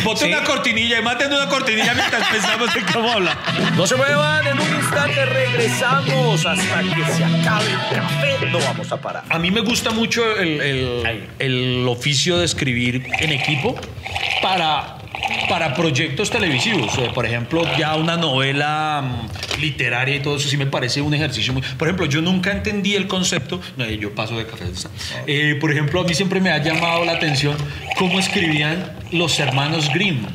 Bote una cortinilla y maten una cortinilla mientras pensamos en cómo hablar. No se muevan, en un instante regresamos hasta que se acabe el café. No vamos a parar. A mí me gusta mucho el, el- el oficio de escribir en equipo para, para proyectos televisivos. Eh, por ejemplo, ya una novela mm, literaria y todo eso sí me parece un ejercicio muy... Por ejemplo, yo nunca entendí el concepto... eh, yo paso de café. Eh, por ejemplo, a mí siempre me ha llamado la atención cómo escribían los hermanos Grimm.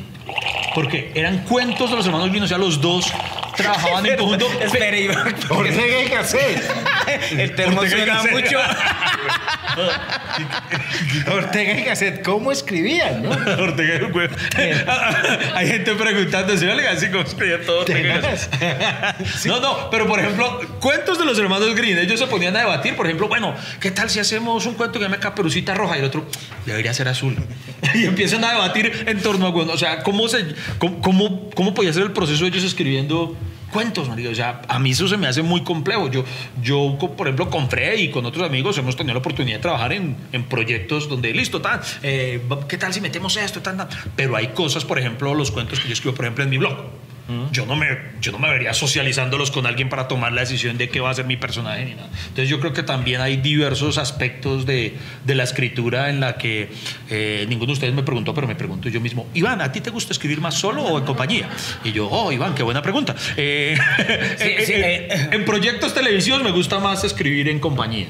Porque eran cuentos de los hermanos Grimm, o sea, los dos trabajaban en conjunto. Espere, Iván. Ortega y Gasset. El termo Ortega y suena mucho. Ortega y Gasset, ¿cómo escribían? No? Ortega y Gasset. Hay gente preguntando, ¿sí? Oiga, así como escribía todo Ortega y Gasset. No, no, pero por ejemplo, cuentos de los hermanos Green, ellos se ponían a debatir, por ejemplo, bueno, ¿qué tal si hacemos un cuento que llame Caperucita Roja y el otro debería ser azul? Y empiezan a debatir en torno a, bueno, o sea, ¿cómo, se, cómo, cómo, cómo podía ser el proceso de ellos escribiendo cuentos, marido? O sea, a mí eso se me hace muy complejo. Yo, yo por ejemplo, con Fred y con otros amigos hemos tenido la oportunidad de trabajar en, en proyectos donde, listo, tal, eh, ¿qué tal si metemos esto, tan, tan? Pero hay cosas, por ejemplo, los cuentos que yo escribo, por ejemplo, en mi blog. Yo no, me, yo no me vería socializándolos con alguien para tomar la decisión de qué va a ser mi personaje ni nada. Entonces yo creo que también hay diversos aspectos de, de la escritura en la que eh, ninguno de ustedes me preguntó, pero me pregunto yo mismo, Iván, ¿a ti te gusta escribir más solo o en compañía? Y yo, oh, Iván, qué buena pregunta. Eh, eh, sí, en proyectos televisivos me gusta más escribir en compañía,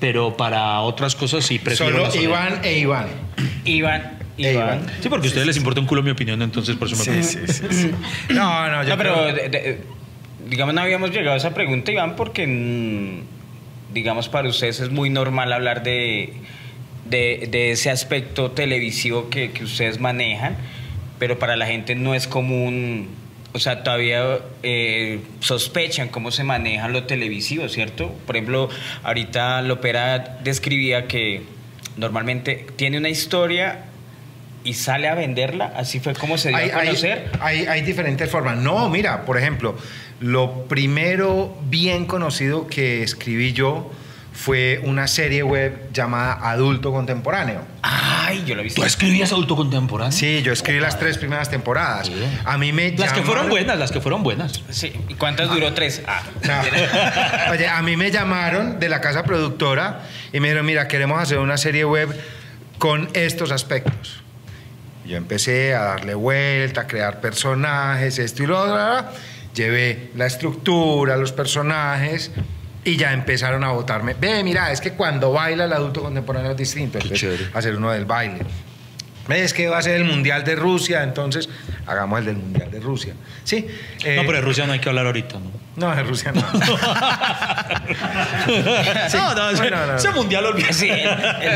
pero para otras cosas sí prefiero Solo. Iván e Iván. Iván. Iván. Sí, porque a ustedes les importa un culo mi opinión, entonces por eso me preguntan. sí, sí. No, no, yo No, pero creo- de- de- digamos no habíamos llegado a esa pregunta, Iván, porque mm, digamos para ustedes es muy normal hablar de, de, de ese aspecto televisivo que, que ustedes manejan, pero para la gente no es común, o sea, todavía eh, sospechan cómo se maneja lo televisivo, ¿cierto? Por ejemplo, ahorita Lopera describía que normalmente tiene una historia y sale a venderla, así fue como se dio hay, a conocer. hay- hay diferentes formas. No, mira, por ejemplo, lo primero bien conocido que escribí yo fue una serie web llamada Adulto Contemporáneo. Ay, yo lo he visto. ¿Tú escribías adulto contemporáneo? Sí, yo escribí las tres primeras temporadas. A mí me Las que fueron buenas, las que fueron buenas. Sí. ¿Y cuántas duró? Tres. Ah. No. Oye, a mí me llamaron de la casa productora y me dijeron, mira, queremos hacer una serie web con estos aspectos. Yo empecé a darle vuelta, a crear personajes, esto y lo otro. Llevé la estructura, los personajes y ya empezaron a votarme. Ve, mira, es que cuando baila el adulto contemporáneo es distinto. Entonces, hacer uno del baile. Es que va a ser el Mundial de Rusia, entonces hagamos el del Mundial de Rusia. Sí. eh, no, pero de Rusia no hay que hablar ahorita, ¿no? no, de Rusia no. Sí. No, no, ese, Bueno, no, ese no. mundial. Sí,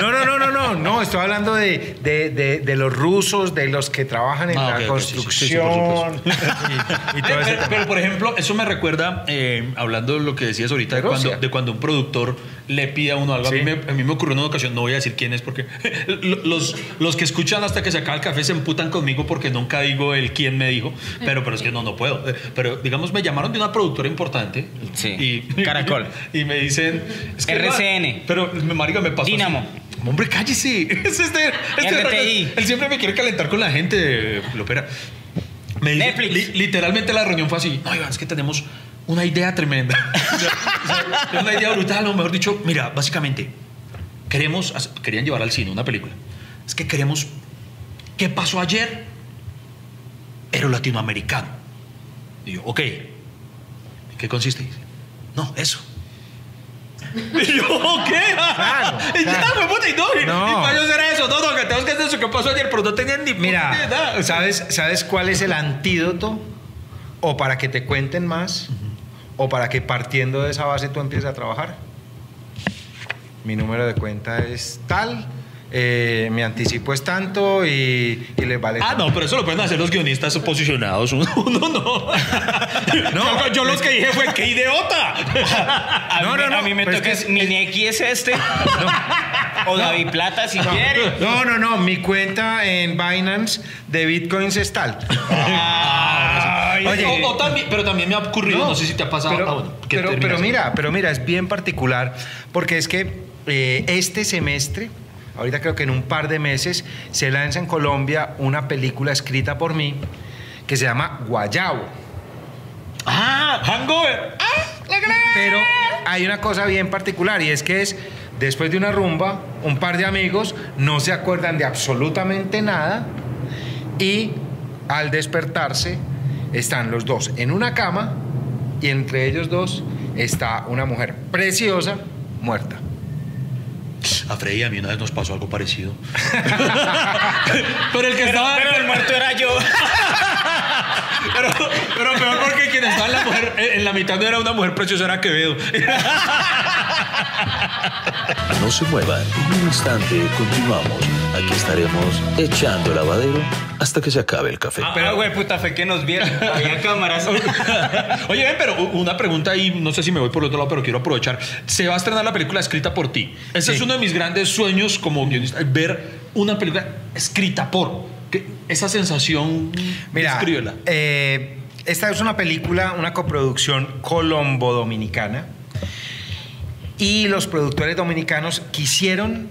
No, no, no, no, no, no, estoy hablando de, de, de, de los rusos, de los que trabajan en Ah, la sí, por construcción y, y todo pero, por ejemplo, eso me recuerda, eh, hablando de lo que decías ahorita, de, cuando, cuando un productor le pide a uno algo. A, mí me, a mí me ocurrió en una ocasión, no voy a decir quién es, porque los, los que escuchan hasta que se acaba el café se emputan conmigo porque nunca digo el quién me dijo, pero, pero es que no, no puedo. Eh, Pero digamos, me llamaron de una productora importante. Sí. Y, Caracol. Y, me dicen... es que, RCN. Pero, marica, me pasó así. Dínamo. Hombre, cállese. Es este, este RTI. Él siempre me quiere calentar con la gente, Lopera. Me dice- Netflix. li- literalmente la reunión fue así. No, Iván, es que tenemos una idea tremenda. O sea, o sea, una idea brutal, o mejor dicho, mira, básicamente, queremos, querían llevar al cine una película. Es que queremos, ¿qué pasó ayer? pero latinoamericano. Y yo, ok. ¿En qué consiste? Dice, no, eso. Y yo, ¿qué? Claro, y ya, claro. güey, puta, y no, No. ¿y cuándo será eso? No, no, que tenemos que hacer eso que pasó ayer, pero no tenían ni puta nada. Mira, ¿sabes, ¿sabes cuál es el antídoto? O para que te cuenten más, o para que partiendo de esa base tú empieces a trabajar. Mi número de cuenta es tal, eh, mi anticipo es tanto y, y les vale. Ah, tanto. no, pero eso lo pueden hacer los guionistas posicionados. Uno, uno no. No, yo, yo los que dije fue, ¡qué idiota! A, No, mí, no, no, a mí me pero es toca, que es- mi Neki es este. o David Plata, si quiere. No, no, no, mi cuenta en Binance de Bitcoins es tal. Ay, Oye, O- o también- pero también me ha ocurrido, no, sé si te ha pasado. Pero, Ah, bueno, que pero, terminas. pero mira, pero mira, es bien particular porque es que eh, este semestre, ahorita creo que en un par de meses, se lanza en Colombia una película escrita por mí que se llama Guayabo. Ah, Hangover. Pero hay una cosa bien particular y es que es después de una rumba, un par de amigos no se acuerdan de absolutamente nada y al despertarse están los dos en una cama y entre ellos dos está una mujer preciosa muerta. A Freddy a mí una vez nos pasó algo parecido. pero el que estaba. Pero el muerto era yo. Pero, pero peor porque quien estaba en la, mujer, en la mitad no era una mujer preciosa, era Quevedo. No se muevan, en un instante continuamos. Aquí estaremos echando lavadero hasta que se acabe el café. Pero, güey, puta, fue que nos vieron. Había cámaras. Oye, ven, pero una pregunta ahí, no sé si me voy por el otro lado, pero quiero aprovechar. Se va a estrenar la película escrita por ti. Ese Sí. es uno de mis grandes sueños como guionista, ver una película escrita por. ¿Qué- esa sensación, Mira, eh, esta es una película, una coproducción colombo-dominicana y los productores dominicanos quisieron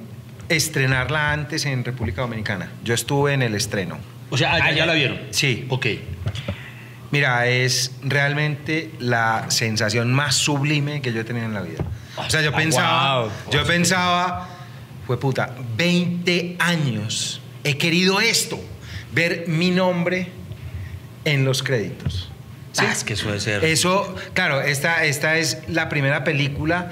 estrenarla antes en República Dominicana. Yo estuve en el estreno. O sea, allá Ah, ya ya. la vieron. Sí. Ok. Mira, es realmente la sensación más sublime que yo he tenido en la vida. O sea, yo pensaba, wow. yo pensaba, fue puta, 20 años he querido esto, ver mi nombre en los créditos. ¿Sí? Ah, es que debe ser. Eso, claro, esta, esta es la primera película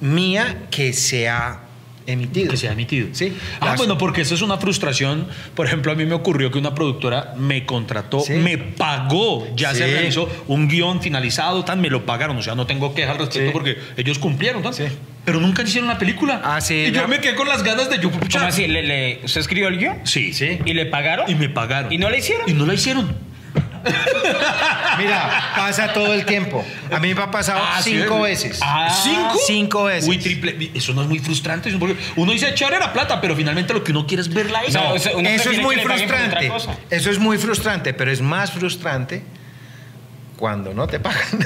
mía que se ha emitido. Que se ha emitido. Sí. Ah, Las- bueno, porque eso es una frustración. Por ejemplo, a mí me ocurrió que una productora me contrató, Sí. me pagó, ya se realizó un guion finalizado, tan, me lo pagaron. O sea, no tengo queja al respecto Sí. porque ellos cumplieron, tan. Sí. Pero nunca hicieron la película. Ah, sí, Y yo me quedé con las ganas de yo. ¿Cómo así? ¿Le, le- ¿Usted escribió el guion? Sí. Sí. ¿Y le pagaron? Y me pagaron. ¿Y no la hicieron? Y no la hicieron. Mira, pasa todo el tiempo. A mí me ha pasado Ah, cinco es- veces. Ah. ¿Cinco? Cinco veces. Uy, triple. Eso no es muy frustrante. Uno dice echar era plata, pero finalmente lo que uno quiere es verla ahí. No, o sea, uno Eso es muy frustrante. Eso es muy frustrante, pero es más frustrante cuando no te pagan.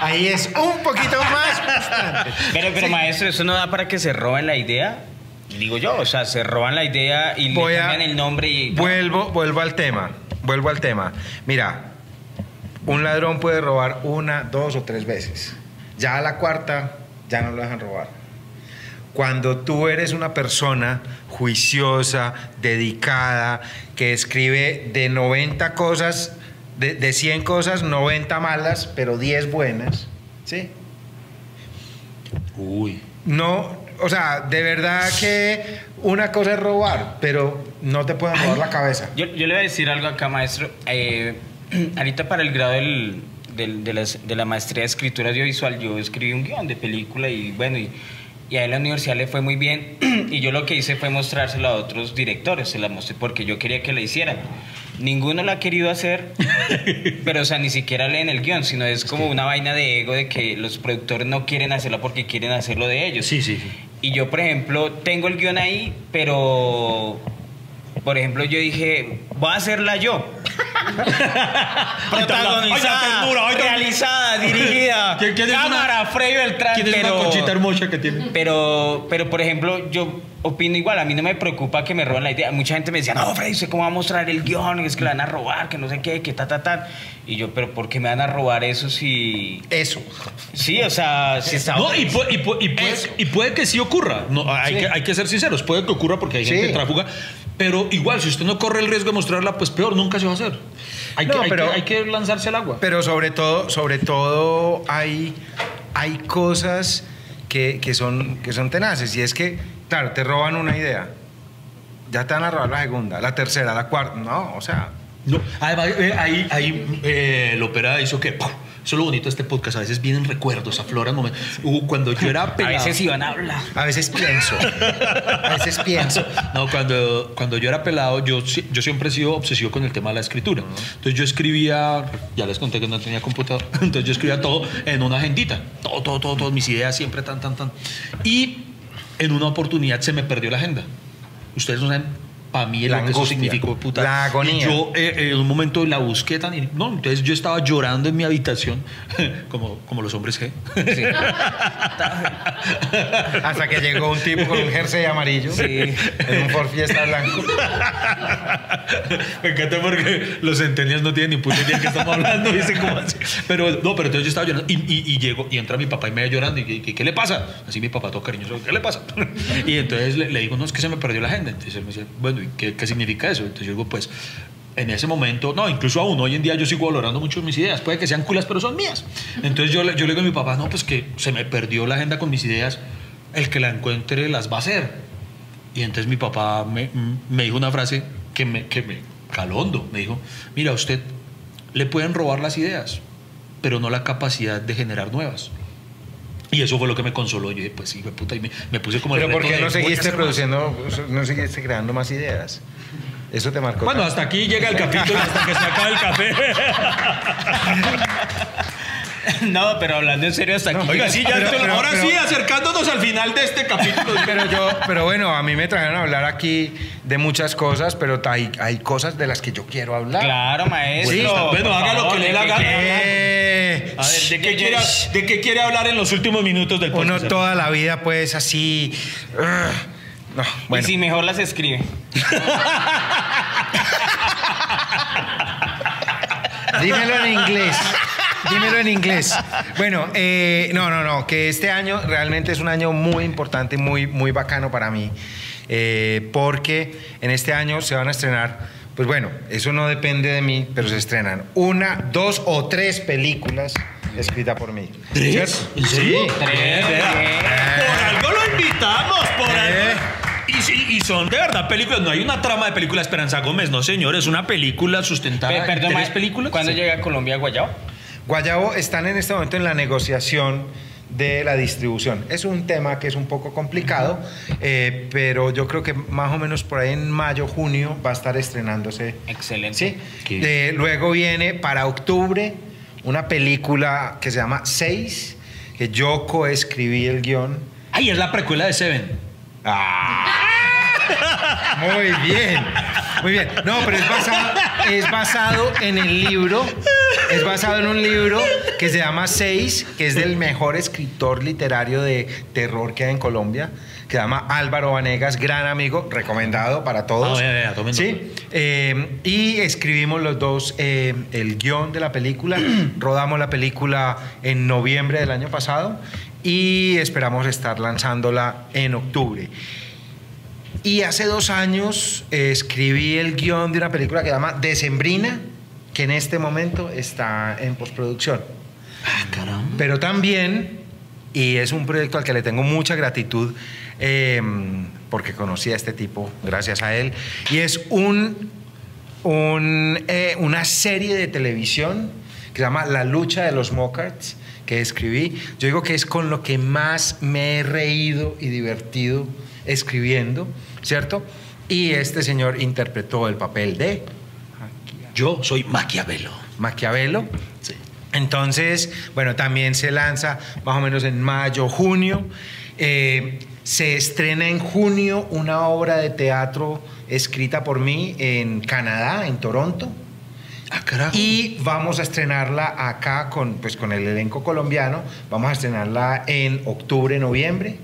Ahí es un poquito más frustrante. Pero, pero maestro, ¿eso no da para que se roben la idea? Digo yo, o sea, se roban la idea y Voy le a- cambian el nombre y... Vuelvo, vuelvo al tema. Vuelvo al tema. Mira, un ladrón puede robar una, dos o tres veces. Ya a la cuarta, ya no lo dejan robar. Cuando tú eres una persona juiciosa, dedicada, que escribe de 90 cosas, de, de 100 cosas, 90 malas, pero 10 buenas, ¿sí? Uy. No, o sea, de verdad que una cosa es robar, pero no te pueden robar la cabeza. Yo, yo le voy a decir algo acá, maestro. Eh, ahorita para el grado del- del- de, las- de la maestría de escritura audiovisual, yo escribí un guion de película y bueno, y, y a él la universidad le fue muy bien. y yo lo que hice fue mostrárselo a otros directores, se la mostré porque yo quería que la hicieran. Ninguno la ha querido hacer, pero o sea, ni siquiera leen el guion, sino es como una vaina de ego de que los productores no quieren hacerlo porque quieren hacerlo de ellos. Sí, sí, sí. Y yo, por ejemplo, tengo el guion ahí, pero. Por ejemplo, yo dije, voy a hacerla yo. La ternura, ay, la- realizada, dirigida. ¿Quién- quién es cámara, Frey Beltrán. ¿Quién es pero, una conchita hermosa que tiene? pero, pero, por ejemplo, yo opino igual, a mí no me preocupa que me roben la idea. Mucha gente me decía, no, Freddy, ¿usted cómo va a mostrar el guion? Es que le van a robar, que no sé qué, que ta, ta, ta. Y yo, pero ¿por qué me van a robar eso si...? Eso. Sí, o sea, si está... No, y, pu- y y puede, y puede que sí ocurra. No, hay, Sí. que, hay que ser sinceros. Puede que ocurra porque hay Sí. gente tráfuga. Pero igual, si usted no corre el riesgo de mostrarla, pues peor, nunca se va a hacer. Hay, No, que, hay pero- que- hay que lanzarse al agua. Pero sobre todo, sobre todo hay, hay cosas que, que son, que son tenaces. Y es que, claro, te roban una idea. Ya te van a robar la segunda, la tercera, la cuarta. No, o sea, No, además, eh, ahí, ahí eh, el ópera hizo que. ¡pum! Eso es lo bonito de este podcast. A veces vienen recuerdos, afloran momentos. Uh, cuando yo era A pelado. veces iban a hablar. a veces pienso. A veces pienso. No, cuando, cuando yo era pelado, yo, yo siempre he sido obsesivo con el tema de la escritura. Entonces yo escribía, ya les conté que no tenía computador, entonces yo escribía todo en una agendita. Todo, todo, todo, todas mis ideas siempre tan, tan, tan. Y en una oportunidad se me perdió la agenda. Ustedes no saben para mí La lo que eso significó, puta. la agonía. Y yo eh, en un momento la busqué tan... y- No, entonces yo estaba llorando en mi habitación, como, como los hombres G. Hasta que llegó un tipo con un jersey amarillo Sí. en un Ford Fiesta blanco. Me encanta porque los centenias no tienen ni puta idea de qué estamos hablando. Dicen como así. Pero no, pero entonces yo estaba llorando y, y, y llego y entra mi papá y me ve llorando. Y, y, ¿qué le pasa? Así mi papá todo cariñoso, ¿qué le pasa? Y entonces le, le digo, no, es que se me perdió la agenda. Entonces él me dice, bueno, ¿y qué, qué significa eso? Entonces yo digo, pues en ese momento, no, incluso aún hoy en día yo sigo valorando mucho mis ideas. Puede que sean culas, pero son mías. Entonces yo, yo le digo a mi papá, no, pues que se me perdió la agenda con mis ideas. El que la encuentre las va a hacer. Y entonces mi papá me, me dijo una frase que me, que me caló hondo. Me dijo, mira, a usted le pueden robar las ideas, pero no la capacidad de generar nuevas. Y eso fue lo que me consoló. Yo dije, pues sí, me puta, y me, me puse como el Pero ¿por qué no seguiste más. produciendo, no seguiste creando más ideas? Eso te marcó. Bueno, tanto. hasta aquí llega el capítulo, hasta que se acabe el café. No, pero hablando en serio hasta aquí. Oiga, sí, ya Pero- esto- pero- ahora pero- sí, acercándonos al final de este capítulo. Pero yo, pero bueno, a mí me trajeron a hablar aquí de muchas cosas, pero hay, hay cosas de las que yo quiero hablar. Claro, maestro. Sí, por bueno, haga lo que le. Eh, A ver, ¿de qué, quiere, ¿de qué quiere hablar en los últimos minutos del uno podcast? toda la vida pues así... ugh, no, bueno. Y si mejor las escribe. Dímelo en inglés. Dímelo en inglés. Bueno, eh, no, no, no, que este año realmente es un año muy importante, muy, muy bacano para mí, eh, porque en este año se van a estrenar, pues bueno, eso no depende de mí, pero se estrenan una, dos o tres películas escritas por mí. ¿Tres? Sí. Tres. Por algo lo invitamos, por Eh. algo. Y, y son de verdad películas, no hay una trama de película Esperanza Gómez, no señor, es una película sustentada Pe- Perdón, tres películas. ¿Cuándo Sí. llega a Colombia Guayabo? Guayabo están en este momento en la negociación de la distribución. Es un tema que es un poco complicado, eh, pero yo creo que más o menos por ahí en mayo, junio va a estar estrenándose. Excelente. Sí. Eh, luego viene para octubre una película que se llama Seis, que yo coescribí el guion. Ay, es la precuela de Seven. Muy bien, muy bien. No, pero es basado, es basado en el libro, es basado en un libro que se llama Seis, que es del mejor escritor literario de terror que hay en Colombia, que se llama Álvaro Vanegas, gran amigo, recomendado para todos. Ah, vea, vea, Sí, eh, y escribimos los dos eh, el guion de la película, rodamos la película en noviembre del año pasado y esperamos estar lanzándola en octubre. Y hace dos años eh, escribí el guion de una película que se llama Decembrina, que en este momento está en postproducción. Ah, caramba. Pero también, y es un proyecto al que le tengo mucha gratitud, eh, porque conocí a este tipo gracias a él, y es un, un, eh, una serie de televisión que se llama La lucha de los Mocards, que escribí. Yo digo que es con lo que más me he reído y divertido escribiendo, ¿cierto? Y este señor interpretó el papel de Yo soy Maquiavelo. Maquiavelo. Sí. Entonces, bueno, también se lanza más o menos en mayo, junio. Eh, se estrena en junio una obra de teatro escrita por mí en Canadá, en Toronto. Ah, carajo. Y vamos a estrenarla acá con, pues, con el elenco colombiano. Vamos a estrenarla en octubre, noviembre.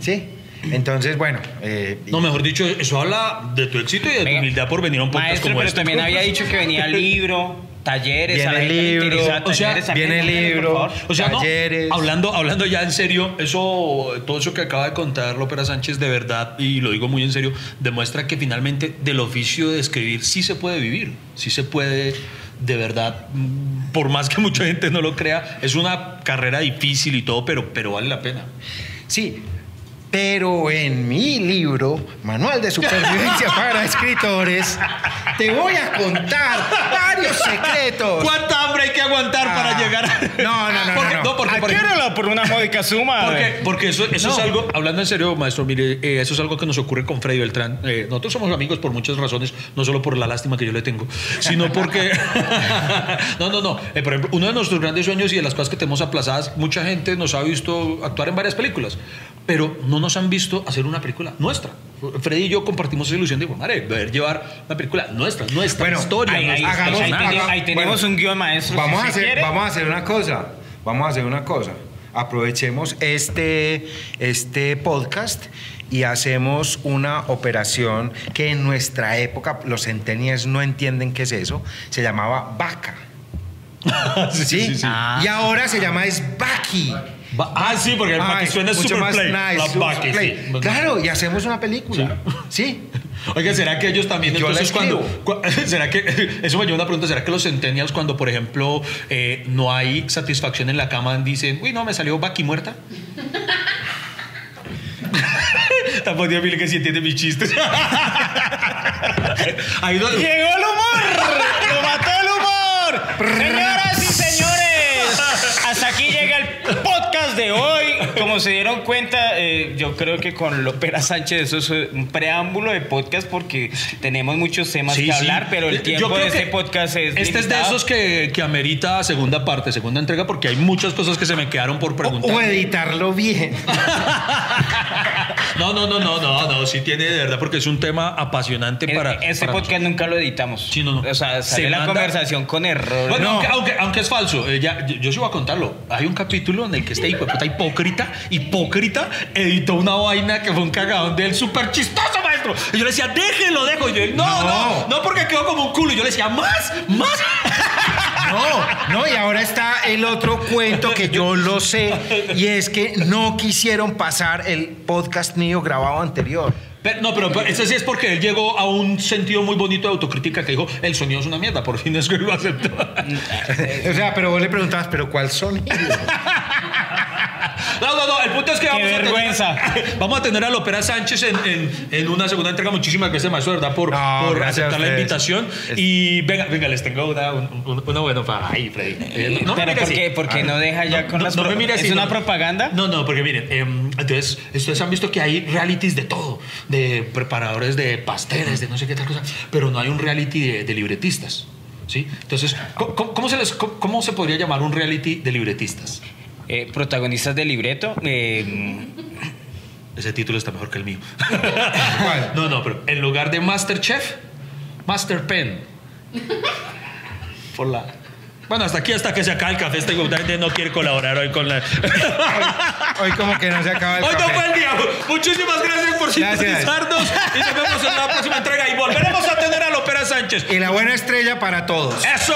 ¿Sí? Entonces, bueno. eh, No, mejor dicho, eso habla de tu éxito y de tu Venga, humildad por venir a un podcast Maestro, como pero este. también había dicho que venía libro, talleres, Viene a la gente le libro, interesa o sea, talleres, viene libro. O sea, no, talleres. hablando, hablando ya en serio, eso, todo eso que acaba de contar López Sánchez de verdad, y lo digo muy en serio, demuestra que finalmente del oficio de escribir sí se puede vivir, sí se puede de verdad, mm, por más que mucha gente no lo crea, es una carrera difícil y todo, pero, pero vale la pena. Sí, pero en mi libro, Manual de Supervivencia para Escritores, te voy a contar varios secretos. ¿Cuánta hambre hay que aguantar Ah, para llegar a... no, no, no, Porque, no, no. porque, por por una módica suma. Porque, porque eso, eso es algo, hablando en serio, maestro, mire, eh, eso es algo que nos ocurre con Freddy Beltrán. Eh, nosotros somos amigos por muchas razones, no solo por la lástima que yo le tengo, sino porque. no, no, no. Eh, por ejemplo, uno de nuestros grandes sueños y de las cosas que tenemos aplazadas, mucha gente nos ha visto actuar en varias películas, pero no nos han visto hacer una película nuestra. Freddy y yo compartimos esa ilusión de, madre, poder llevar una película nuestra, nuestra Bueno, historia. ahí, ahí, hagamos- ahí personajes. tenemos- ahí tenemos bueno, un guion maestro. Vamos, si a hacer, quiere. vamos a hacer una cosa. Vamos a hacer una cosa. Aprovechemos este, este podcast y hacemos una operación que en nuestra época los centenias no entienden qué es eso. Se llamaba vaca. Sí, ¿Sí? sí, sí. Ah. Y ahora se llama es Baki. Ah, sí, porque el Ay, suena mucho super más play. nice, La super Baki, play. sí. Claro, y hacemos una película. Sí. Oiga, ¿será que ellos también Yo entonces cuando, será que eso me lleva a una pregunta, ¿será que los centennials cuando por ejemplo eh, no hay satisfacción en la cama dicen, "Uy, no, me salió Baki muerta"? Tampoco mío que sí entiende mis chistes. Ahí ¡Llegó el humor! ¡Lo mató el humor! De hoy. Como se dieron cuenta, eh, yo creo que con López Sánchez eso es un preámbulo de podcast porque tenemos muchos temas Sí, que sí. hablar, pero el Yo tiempo creo de este que podcast es Este es de esos que, que amerita segunda parte, segunda entrega, porque hay muchas cosas que se me quedaron por O, preguntar. o editarlo bien. No, no, no, no, no, no, sí tiene de verdad, porque es un tema apasionante Eh, para. Este para podcast nunca lo editamos. Sí, no, no. O sea, Se sale la manda- conversación con errores. Bueno, No. aunque, aunque, aunque es falso, eh, ya, yo, yo sí voy a contarlo. Hay un capítulo en el que este hijo puta hipócrita, hipócrita, editó una vaina que fue un cagadón de él súper chistoso, maestro. Y yo le decía, déjelo, dejo. Y yo, no, no, No. no, porque quedó como un culo. Y yo le decía, más, más. No, no, y ahora está el otro cuento que yo lo sé, y es que no quisieron pasar el podcast mío grabado anterior. Pero- no, pero, pero ese sí es porque él llegó a un sentido muy bonito de autocrítica que dijo, el sonido es una mierda. Por fin es que lo aceptó. O sea, pero vos le preguntabas, ¿pero cuál sonido? No, no, no, el punto es que vamos vergüenza. a tener, vamos a tener a Lopera Sánchez en, en- en una segunda entrega. Muchísimas gracias, maestro, ¿verdad? Por, No, por aceptar la invitación. Y venga, venga, les tengo una, un- un- una buena para ahí, Freddy. Eh, no pero ¿por qué, qué no deja ya con las no me pro- así, ¿Es una propaganda? No, no, porque miren, em, entonces, ustedes han visto que hay realities de todo, de preparadores de pasteles, de no sé qué tal cosa, pero no hay un reality de, de libretistas. ¿Sí? Entonces, ¿cómo, cómo- cómo se les, cómo, cómo se podría llamar un reality de libretistas? Eh, protagonistas del libreto. eh, Ese título está mejor que el mío. ¿Cuál? No, no, pero en lugar de Masterchef, Master Pen. Por la. Bueno, hasta aquí, hasta que se acabe el café. Este gente no quiere colaborar hoy con la. Hoy como que no se acaba el Hoy no café. fue el día. Muchísimas gracias por Gracias. sintonizarnos. Y nos vemos en la próxima entrega. Y volveremos a tener a Sánchez. Y la buena estrella para todos. ¡Eso!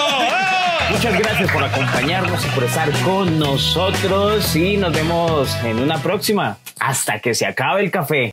Muchas gracias por acompañarnos y por estar con nosotros y nos vemos en una próxima. Hasta que se acabe el café.